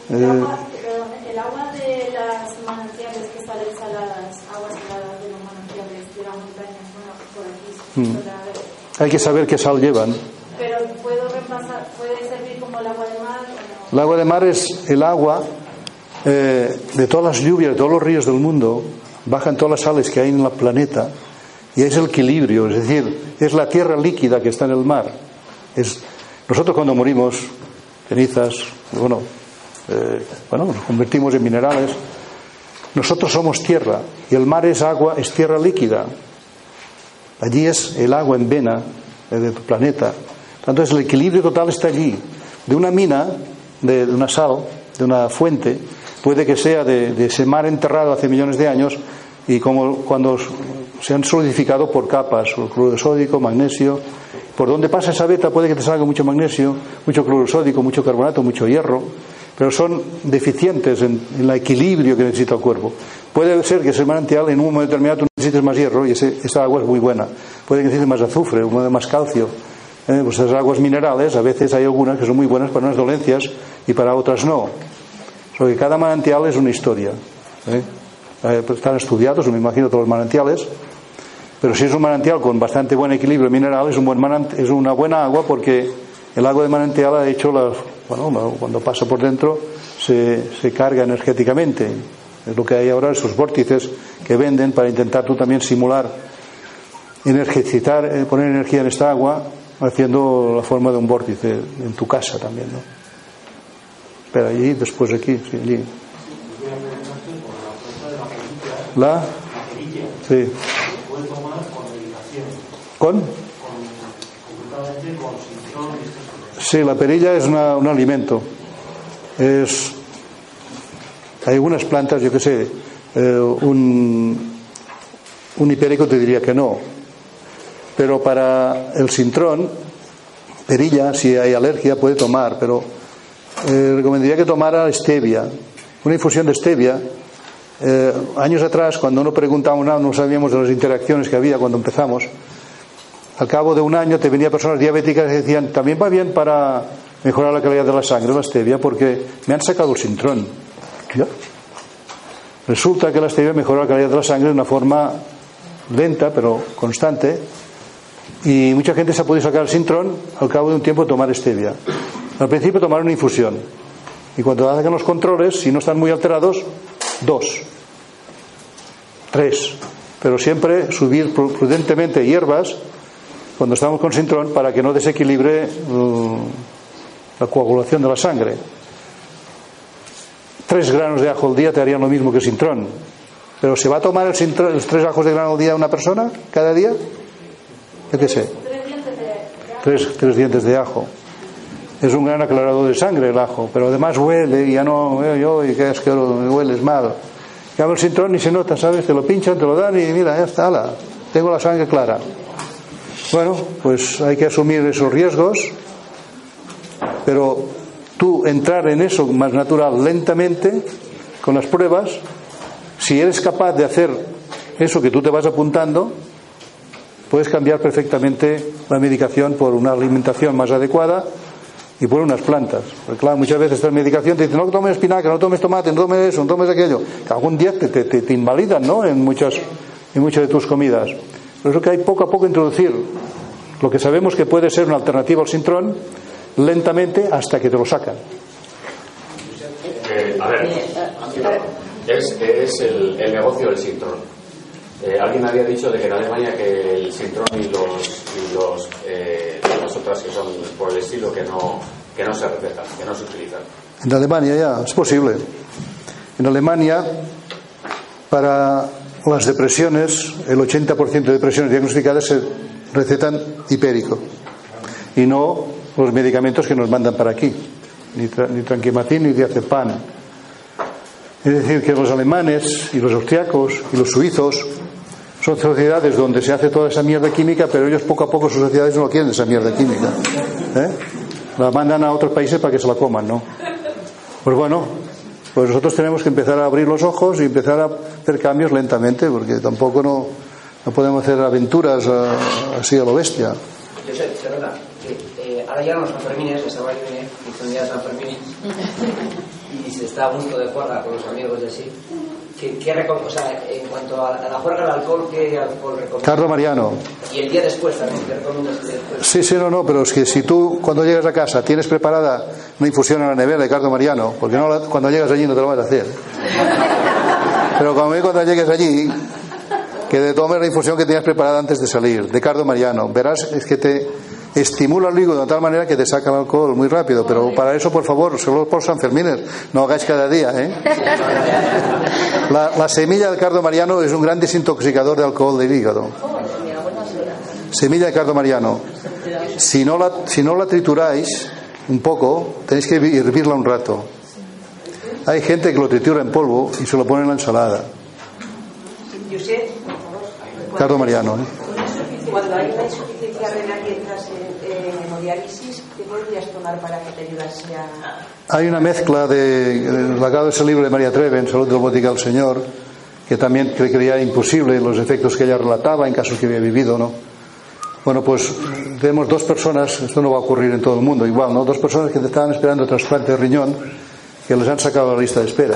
Eh, agua, perdón, el agua de las manantiales que salen saladas, aguas saladas de los manantiales de las montañas, bueno, por aquí. Mm. suele haber. Hay que saber qué sal llevan. Pero puedo reemplazar, puede servir como el agua de mar o no. El agua de mar es el agua eh, de todas las lluvias, de todos los ríos del mundo, bajan todas las sales que hay en el planeta y es el equilibrio, es decir, es la tierra líquida que está en el mar. Es, nosotros cuando morimos, cenizas, bueno, eh, bueno, nos convertimos en minerales, nosotros somos tierra y el mar es agua, es tierra líquida. Allí es el agua en vena eh, de tu planeta. Entonces el equilibrio total está allí. De una mina, de, una sal, de una fuente, puede que sea de, ese mar enterrado hace millones de años y como cuando se han solidificado por capas, el cloruro sódico, magnesio. Por donde pasa esa beta puede que te salga mucho magnesio, mucho cloruro sódico, mucho carbonato, mucho hierro, pero son deficientes en, el equilibrio que necesita el cuerpo. Puede ser que ese manantial en un momento determinado necesites más hierro y ese- esa agua es muy buena. Puede que necesites más azufre, más calcio. Eh, pues esas aguas minerales, a veces hay algunas que son muy buenas para unas dolencias y para otras no. Porque cada manantial es una historia. ¿eh? Eh, están estudiados, me imagino, todos los manantiales. Pero si es un manantial con bastante buen equilibrio mineral, es, un buen manant- es una buena agua porque el agua de manantial ha hecho las. Bueno, cuando pasa por dentro se, se carga energéticamente. Es lo que hay ahora, esos vórtices que venden para intentar tú también simular, energicitar, eh, poner energía en esta agua, haciendo la forma de un vórtice en tu casa también, ¿no? Pero allí, después aquí, sí, allí. La. Sí. ¿Con? Sí, la perilla es una- un alimento. Es. Hay algunas plantas, yo qué sé, eh, un, un te diría que no. Pero para el sintrón, perilla, si hay alergia, puede tomar, pero eh, recomendaría que tomara stevia. Una infusión de stevia. Eh, años atrás, cuando no preguntábamos nada, no sabíamos de las interacciones que había cuando empezamos. Al cabo de un año te venía personas diabéticas y decían, también va bien para mejorar la calidad de la sangre, la stevia, porque me han sacado el sintrón. Resulta que la stevia mejora la calidad de la sangre de una forma lenta, pero constante, y mucha gente se ha podido sacar el sintrón al cabo de un tiempo tomar stevia. Al principio tomar una infusión. Y cuando hagan los controles, si no están muy alterados, dos, tres. Pero siempre subir pru- prudentemente hierbas cuando estamos con sintrón para que no desequilibre mm, la coagulación de la sangre. Tres granos de ajo al día te harían lo mismo que sintrón. Pero ¿se va a tomar el los tres ajos de grano al día una persona cada día? Yo qué sé. Tres, tres dientes de ajo. Es un gran aclarador de sangre el ajo, pero además huele y ya no veo yo y que es que hueles mal. Ya el sintrón ni se nota, ¿sabes? Te lo pinchan, te lo dan y mira, ya está, ala, tengo la sangre clara. Bueno, pues hay que asumir esos riesgos, pero tú entrar en eso más natural lentamente, con las pruebas, si eres capaz de hacer eso que tú te vas apuntando, puedes cambiar perfectamente la medicación por una alimentación más adecuada y por unas plantas. Porque claro, muchas veces esta medicación te dicen, no tomes espinaca, no tomes tomate, no tomes eso, no tomes aquello. Que algún día te, te, te- invalidan, ¿no? En muchas, en muchas de tus comidas. Por eso que hay poco a poco introducir lo que sabemos que puede ser una alternativa al sintrón lentamente hasta que te lo sacan. Eh, a ver, es, es el, el negocio del Sintrón. Eh, alguien había dicho de que en Alemania que el Sintrón y los y los eh, las otras que son por el estilo que no que no se recetan, que no se utilizan. En Alemania ya, es posible. En Alemania, para las depresiones, el 80% de depresiones diagnosticadas se recetan hipérico y no los medicamentos que nos mandan para aquí, ni, tra- ni tranquimacin ni diazepam. Es decir, que los alemanes y los austriacos y los suizos son sociedades donde se hace toda esa mierda química, pero ellos poco a poco sus sociedades no quieren esa mierda química. ¿eh? La mandan a otros países para que se la coman, ¿no? Pues bueno, pues nosotros tenemos que empezar a abrir los ojos y empezar a hacer cambios lentamente, porque tampoco no, no podemos hacer aventuras a- así a lo bestia. Ahora llegan los Sanfermines, la semana que viene, días Sanfermines, y se está a gusto de juerga con los amigos y así. ¿Qué, qué o sea, en cuanto a, a la juerga del alcohol, ¿qué alcohol recomiendas? Carlos Mariano. Y el día después también, ¿qué recomiendas después? Sí, sí, no, no, pero es que si tú cuando llegas a casa tienes preparada una infusión en la nevera de cardo mariano, porque no la- cuando llegas allí no te lo vas a hacer. Pero cuando, cuando llegues allí, que te tomes la infusión que tenías preparada antes de salir, de cardo mariano, verás es que te estimula el hígado de tal manera que te saca el alcohol muy rápido, pero para eso, por favor, solo por San Fermines, no hagáis cada día, ¿eh? La, la semilla del cardo mariano es un gran desintoxicador de alcohol del hígado. Semilla de cardo mariano. Si no la, si no la trituráis un poco, tenéis que hervirla un rato. Hay gente que lo tritura en polvo y se lo pone en la ensalada. Cardo mariano. ¿eh? Cuando hay una insuficiencia renal y entras en, en hemodiálisis, ¿qué podrías tomar para que te ayudase a...? Hay una mezcla de. De ese libro de María Treve, en Salud Domótica del Señor, que también cre- creía imposible los efectos que ella relataba en casos que había vivido, ¿no? Bueno, pues tenemos dos personas, esto no va a ocurrir en todo el mundo, igual, ¿no? Dos personas que estaban esperando trasplante de riñón, que les han sacado la lista de espera.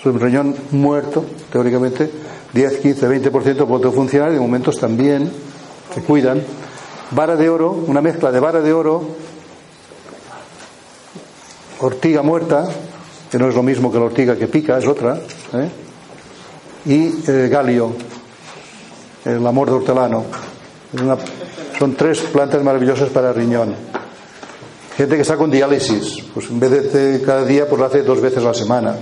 Es un riñón muerto, teóricamente, 10, 15, 20% puede funcionar y de momento están bien, que cuidan. Vara de oro, una mezcla de vara de oro, ortiga muerta, que no es lo mismo que la ortiga que pica, es otra, ¿eh? y eh, galio, el amor de hortelano. Una- son tres plantas maravillosas para riñón. Gente que está con diálisis, pues en vez de cada día, pues lo hace dos veces a la semana.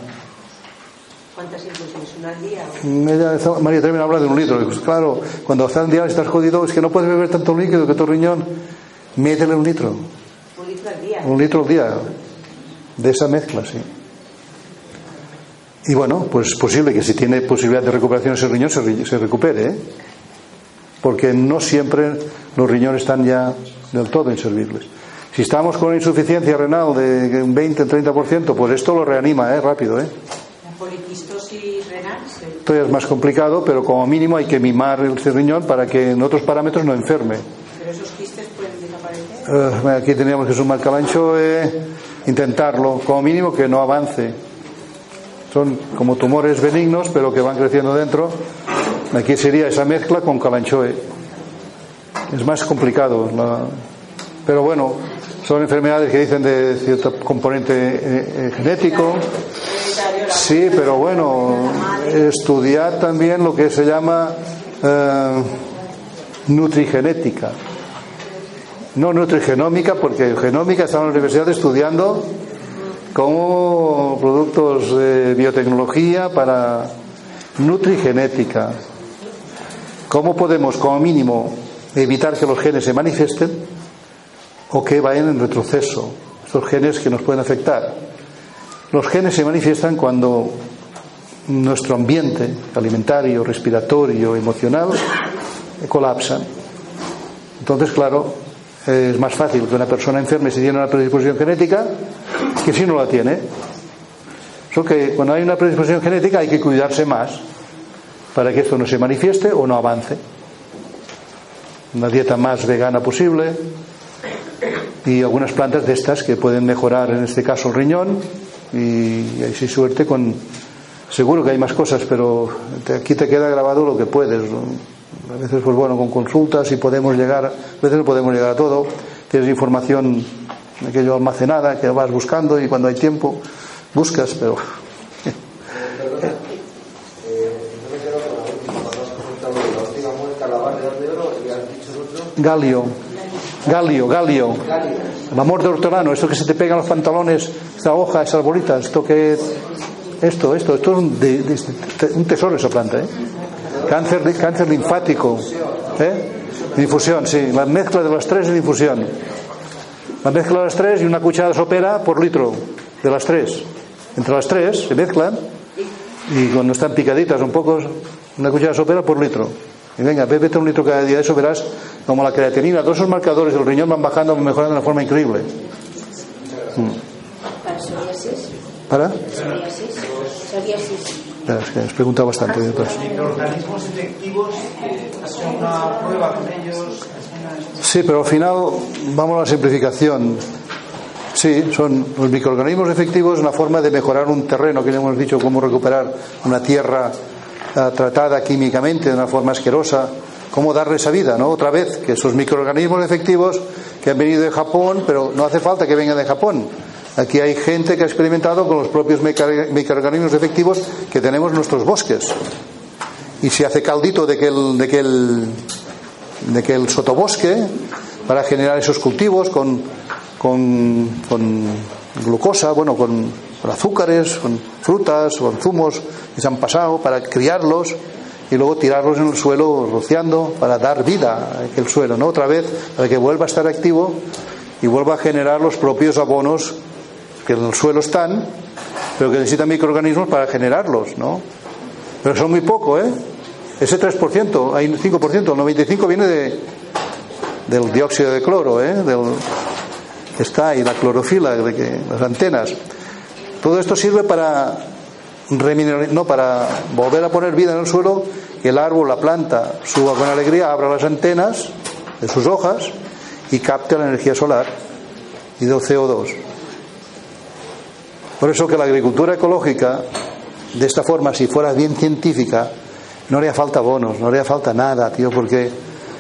¿Cuántas infusiones? ¿Una al día? Ella, María Teresa habla de un litro. Pues claro, cuando estás en diálisis estás jodido, es que no puedes beber tanto líquido que tu riñón. Métele un litro, Un litro al día. un litro al día de esa mezcla, sí. Y bueno, pues es posible que si tiene posibilidad de recuperación ese riñón se, se recupere, ¿eh? porque no siempre los riñones están ya del todo inservibles. Si estamos con insuficiencia renal de un 20-30%, pues esto lo reanima ¿eh? rápido. ¿eh? La poliquistosis renal. sí. Esto ya es más complicado, pero como mínimo hay que mimar el riñón para que en otros parámetros no enferme. Pero esos quistes pueden desaparecer. Eh, aquí teníamos que sumar calancho, eh, intentarlo, como mínimo que no avance. Son como tumores benignos, pero que van creciendo dentro. Aquí sería esa mezcla con calanchoe. Es más complicado. la- Pero bueno, son enfermedades que dicen de cierto componente eh, eh, genético. Sí, pero bueno, estudiar también lo que se llama eh, nutrigenética. No nutrigenómica, porque genómica está en la universidad estudiando como productos de biotecnología para nutrigenética. ¿Cómo podemos, como mínimo, evitar que los genes se manifiesten o que vayan en retroceso? Estos genes que nos pueden afectar. Los genes se manifiestan cuando nuestro ambiente alimentario, respiratorio, emocional colapsan. Entonces, claro, es más fácil que una persona enferme si tiene una predisposición genética que si no la tiene. Solo que cuando hay una predisposición genética hay que cuidarse más para que esto no se manifieste o no avance. Una dieta más vegana posible y algunas plantas de estas que pueden mejorar en este caso el riñón y ahí sí suerte con seguro que hay más cosas pero aquí te queda grabado lo que puedes ¿no? A veces pues bueno con consultas y podemos llegar a veces podemos llegar a todo tienes información aquello almacenada que vas buscando y cuando hay tiempo buscas pero Galio, Galio, Galio. El amor de hortelano, esto que se te pega en los pantalones, esta hoja, esas bolitas, esto que. Esto, esto, esto es un, de- un tesoro esa planta, ¿eh? Cáncer, de- cáncer linfático, ¿eh? Infusión, sí, la mezcla de las tres en infusión. La mezcla de las tres y una cucharada sopera por litro de las tres. Entre las tres se mezclan y cuando están picaditas un poco, una cuchara sopera por litro. Y venga, bébete un litro cada día, eso verás como la creatinina, todos esos marcadores del riñón van bajando, van mejorando de una forma increíble. ¿Para psoriasis? ¿Para? Psoriasis. Psoriasis. Que has preguntado bastante. de otras. Microorganismos efectivos, eh, hacer una prueba con ellos. Sí, pero al final vamos a la simplificación. Sí, son los microorganismos efectivos una forma de mejorar un terreno, que ya hemos dicho, cómo recuperar una tierra eh, tratada químicamente de una forma asquerosa, cómo darle esa vida, ¿no? Otra vez, que esos microorganismos efectivos que han venido de Japón, pero no hace falta que vengan de Japón. Aquí hay gente que ha experimentado con los propios microorganismos efectivos que tenemos en nuestros bosques. Y se hace caldito de que el, de que el, de que el sotobosque para generar esos cultivos con, con, con glucosa, bueno, con, con azúcares, con frutas, con zumos que se han pasado para criarlos y luego tirarlos en el suelo rociando para dar vida a aquel suelo, ¿no? Otra vez, para que vuelva a estar activo y vuelva a generar los propios abonos que en el suelo están, pero que necesitan microorganismos para generarlos, ¿no? Pero son muy poco, ¿eh? Ese 3%, hay un 5%, el 95% viene de, del dióxido de cloro, ¿eh? Del, está ahí, la clorofila, de que, las antenas. Todo esto sirve para no para volver a poner vida en el suelo, que el árbol, la planta, suba con alegría, abra las antenas de sus hojas y capte la energía solar y del CO2. Por eso que la agricultura ecológica, de esta forma, si fuera bien científica, no haría falta bonos, no haría falta nada, tío, porque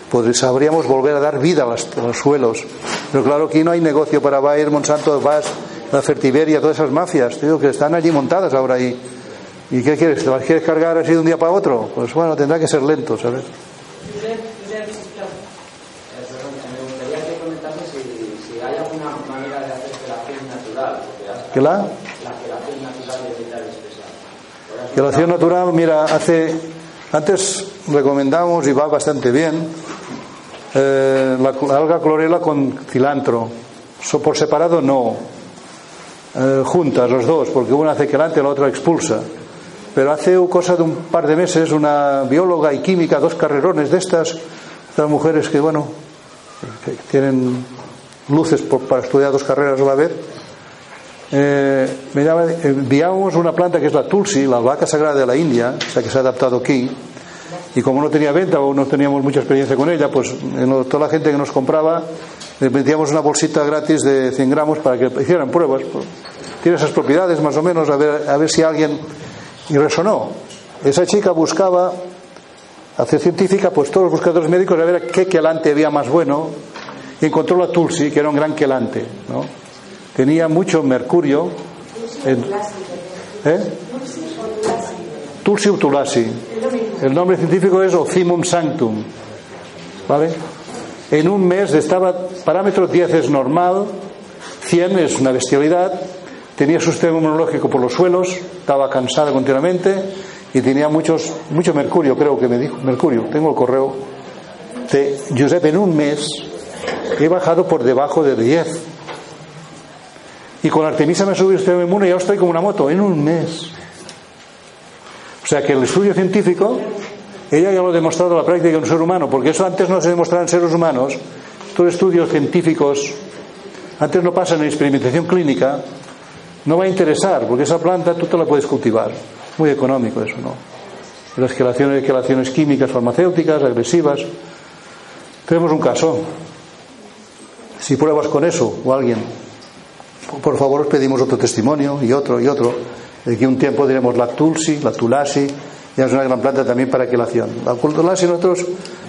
pues, sabríamos volver a dar vida a, las- a los suelos. Pero claro, aquí no hay negocio para Bayer, Monsanto, Bass, la Fertiberia, todas esas mafias, tío, que están allí montadas ahora ahí. ¿Y qué quieres? ¿Te las quieres cargar así de un día para otro? Pues bueno, tendrá que ser lento, ¿sabes? Eh, perdón, Quelación natural, mira, hace antes recomendamos y va bastante bien eh, la, alga clorela con cilantro. So- por separado no, Eh, juntas los dos, porque una hace quelante y la otra expulsa. Pero hace cosa de un par de meses una bióloga y química, dos carrerones de estas, estas mujeres que bueno, que tienen luces por- para estudiar dos carreras a la vez, eh, enviamos una planta que es la tulsi, la vaca sagrada de la India, o sea que se ha adaptado aquí. Y como no tenía venta o no teníamos mucha experiencia con ella, pues lo- toda la gente que nos compraba les metíamos una bolsita gratis de 100 gramos para que hicieran pruebas. Pues, tiene esas propiedades más o menos, a ver, a ver si alguien. Y resonó. Esa chica buscaba, hacer científica, pues todos los buscadores médicos a ver qué quelante había más bueno. Y encontró la tulsi, que era un gran quelante. ¿no? Tenía mucho mercurio. en- ¿eh? Tulsi utulasi. El nombre científico es Ophimum sanctum. ¿Vale? En un mes estaba, parámetro 10 es normal, 100 es una bestialidad, tenía su sistema inmunológico por los suelos, estaba cansada continuamente y tenía muchos, mucho mercurio, creo que me dijo, mercurio, tengo el correo de Josep, en un mes he bajado por debajo de 10. Y con Artemisa me ha subido el sistema inmune y ya estoy como una moto, en un mes. O sea que el estudio científico, ella ya lo ha demostrado en la práctica en un ser humano, porque eso antes no se demostraba en seres humanos. Estos estudios científicos, antes no pasan en experimentación clínica, no va a interesar, porque esa planta tú te la puedes cultivar. Muy económico eso, ¿no? Las quelaciones, quelaciones químicas, farmacéuticas, agresivas. Tenemos un caso. Si pruebas con eso o alguien, por favor os pedimos otro testimonio y otro y otro. De aquí un tiempo diremos la tulsi, la tulasi, ya es una gran planta también para quelación. La tulasi nosotros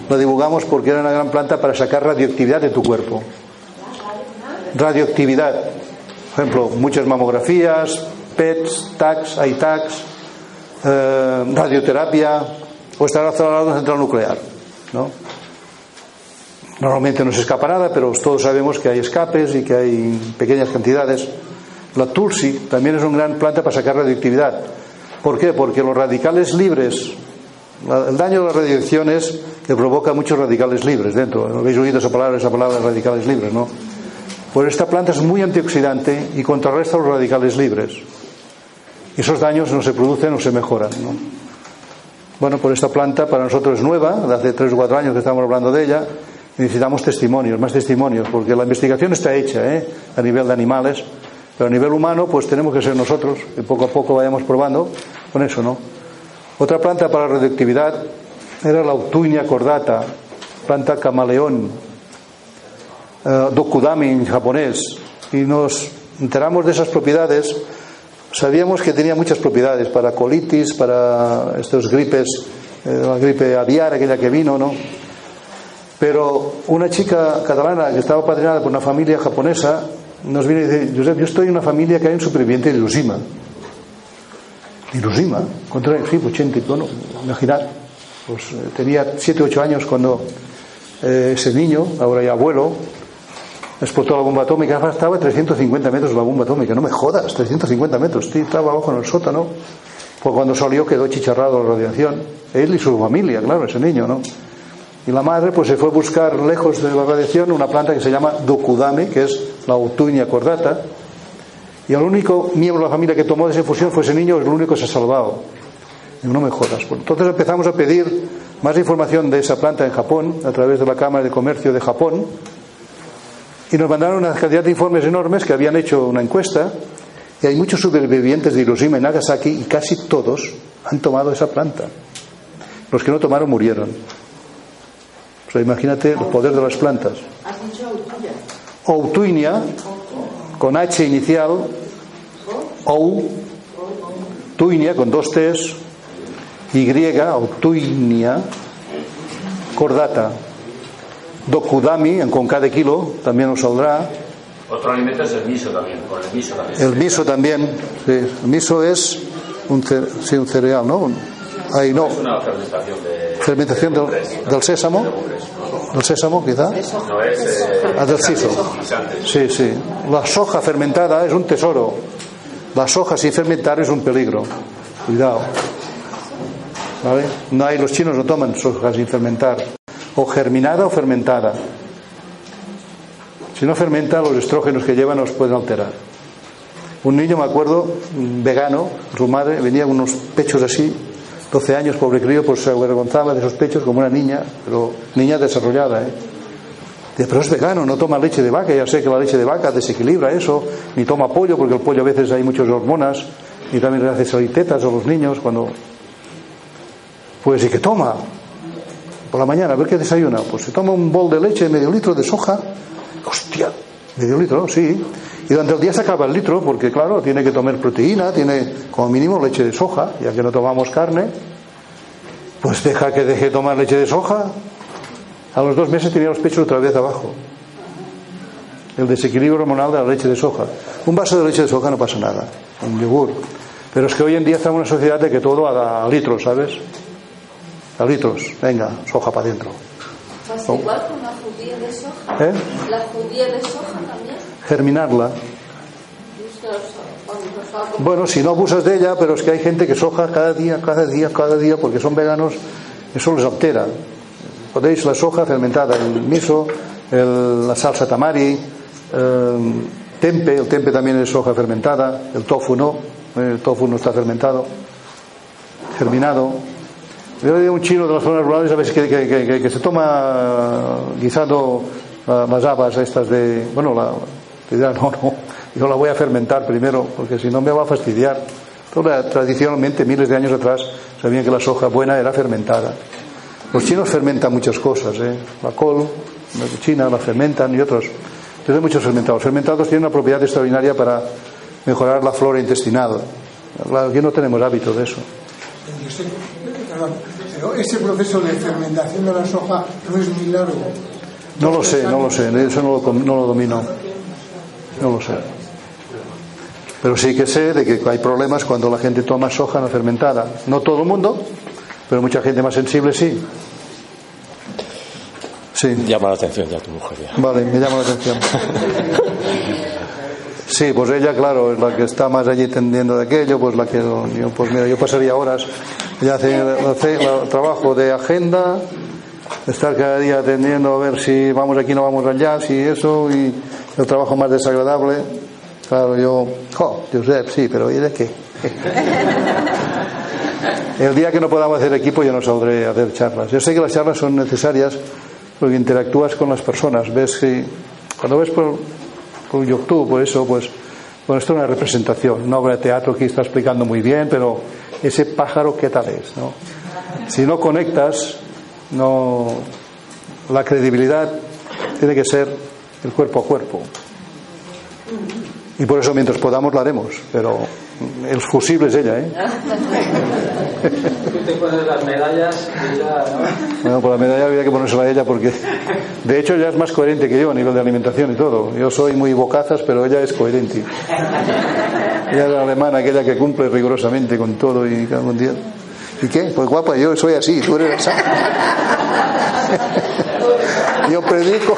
la divulgamos porque era una gran planta para sacar radioactividad de tu cuerpo. Radioactividad. Por ejemplo, muchas mamografías, PETs, TACs, ITACs, eh, radioterapia o estar instalado en central nuclear. ¿no? Normalmente no se escapa nada, pero todos sabemos que hay escapes y que hay pequeñas cantidades. La Tulsi también es una gran planta para sacar radioactividad. ¿Por qué? Porque los radicales libres, el daño de la radiación es que provoca muchos radicales libres dentro. ¿No ¿Habéis oído esa palabra, esa palabra radicales libres, no? Pues esta planta es muy antioxidante y contrarresta los radicales libres. esos daños no se producen o se mejoran. ¿no? Bueno, pues esta planta para nosotros es nueva, de hace tres o cuatro años que estamos hablando de ella, necesitamos testimonios, más testimonios, porque la investigación está hecha ¿eh? a nivel de animales, pero a nivel humano pues tenemos que ser nosotros, que poco a poco vayamos probando con eso, ¿no? Otra planta para radioactividad era la Octuinia cordata, planta camaleón, eh, dokudami en japonés, y nos enteramos de esas propiedades. Sabíamos que tenía muchas propiedades para colitis, para estos gripes, eh, la gripe aviar, aquella que vino, ¿no? Pero una chica catalana que estaba padrinada por una familia japonesa nos viene y dice, Josep, yo estoy en una familia que hay un superviviente de Hiroshima. Hiroshima, contra sí, 80, bueno, imaginar, pues eh, tenía 7 8 años cuando eh, ese niño, ahora ya abuelo, explotó la bomba atómica, estaba a 350 metros la bomba atómica, no me jodas, 350 metros, sí, estaba abajo en el sótano, pues cuando salió quedó chicharrado la radiación, él y su familia, claro, ese niño, ¿no? Y la madre pues se fue a buscar lejos de la radiación una planta que se llama Dokudame, que es la Autunia cordata, y el único miembro de la familia que tomó esa infusión fue ese niño, es el único que se ha salvado. Y no me jodas. Entonces empezamos a pedir más información de esa planta en Japón, a través de la Cámara de Comercio de Japón, y nos mandaron una cantidad de informes enormes que habían hecho una encuesta, y hay muchos supervivientes de Hiroshima y Nagasaki, y casi todos han tomado esa planta. Los que no tomaron murieron. Sea, imagínate el poder de las plantas. Outuinia, con H inicial, ou, tuinia con dos T's, Y, outuinia, cordata, dokudami, con cada kilo, también nos saldrá. Otro alimento es el miso también, con el miso también. El miso también, sí. El miso es un, sí, un cereal, ¿no? Ahí no, Es una fermentación de. fermentación del, del sésamo, del sésamo quizá. No es. Eh, Ah, del siso. guisantes. Sí, sí. La soja fermentada es un tesoro. La soja sin fermentar es un peligro. Cuidado. ¿Vale? No hay, los chinos no toman soja sin fermentar. O germinada o fermentada. Si no fermenta, los estrógenos que lleva nos pueden alterar. Un niño, me acuerdo, vegano, su madre venía con unos pechos así, 12 años, pobre crío, pues se avergonzaba de esos pechos como una niña, pero niña desarrollada, ¿eh? Dice, pero es vegano, no toma leche de vaca, ya sé que la leche de vaca desequilibra eso, ni toma pollo, porque el pollo a veces hay muchas hormonas, y también le hace salir tetas a los niños cuando... Pues sí que toma, por la mañana, a ver qué desayuna, pues se toma un bol de leche, medio litro de soja, hostia, medio litro, sí, y durante el día se acaba el litro, porque claro, tiene que tomar proteína, tiene como mínimo leche de soja, ya que no tomamos carne, pues deja que deje de tomar leche de soja, a los dos meses tenía los pechos otra vez abajo. El desequilibrio hormonal de la leche de soja. Un vaso de leche de soja no pasa nada. Un yogur. Pero es que hoy en día estamos en una sociedad de que todo a, a litros, ¿sabes? A litros. Venga, soja para adentro. Oh. igual con la judía de soja. ¿Eh? La judía de soja. Germinarla. Bueno, si no abusas de ella, pero es que hay gente que soja cada día, cada día, cada día, porque son veganos, eso les altera. Podéis la soja fermentada, el miso, la salsa tamari, el tempe, el tempe también es soja fermentada, el tofu no, el tofu no está fermentado, germinado. Yo de un chino de las zonas rurales a veces que, que- que- se toma guisando ah, las habas estas de, bueno, la, te dirán, no, no, yo la voy a fermentar primero, porque si no me va a fastidiar. Toda, tradicionalmente, miles de años atrás, sabían que la soja buena era fermentada. Los chinos fermentan muchas cosas, ¿eh? la col, la China la fermentan y otros. Tienen muchos fermentados. Los fermentados tienen una propiedad extraordinaria para mejorar la flora intestinal. Claro, aquí no tenemos hábito de eso. Yo sé- perdón, pero ese proceso de fermentación de la soja no es muy largo. No lo sé, no lo sé, eso no lo, com- no lo domino. No lo sé. Pero sí que sé de que hay problemas cuando la gente toma soja no fermentada. No todo el mundo, pero mucha gente más sensible sí. Sí. Llama la atención ya tu mujer. Ya. Vale, me llama la atención. Sí, pues ella, claro, es la que está más allí tendiendo de aquello, pues la que yo, pues mira, yo pasaría horas. Ella hace, hace el trabajo de agenda, estar cada día atendiendo a ver si vamos aquí, no vamos allá, si eso, y el trabajo más desagradable. Claro, yo, jo, Josep, sí, pero ¿y de qué? El día que no podamos hacer equipo yo no saldré a hacer charlas. Yo sé que las charlas son necesarias porque interactúas con las personas. Ves que cuando ves por, por YouTube, por eso, pues, bueno, esto es una representación, una obra de teatro que está explicando muy bien, pero ese pájaro, ¿qué tal es? ¿no? Si no conectas, no, la credibilidad tiene que ser el cuerpo a cuerpo. Y por eso mientras podamos lo haremos, pero el fusible es ella, ¿eh? Tú te pones las medallas y ya, ¿no? Bueno, por la medalla había que ponérsela a ella porque, de hecho, ella es más coherente que yo a nivel de alimentación y todo. Yo soy muy bocazas, pero ella es coherente. Ella es la alemana, aquella que cumple rigurosamente con todo y cada un día. ¿Y qué? Pues guapa, yo soy así, tú eres así. Yo predico.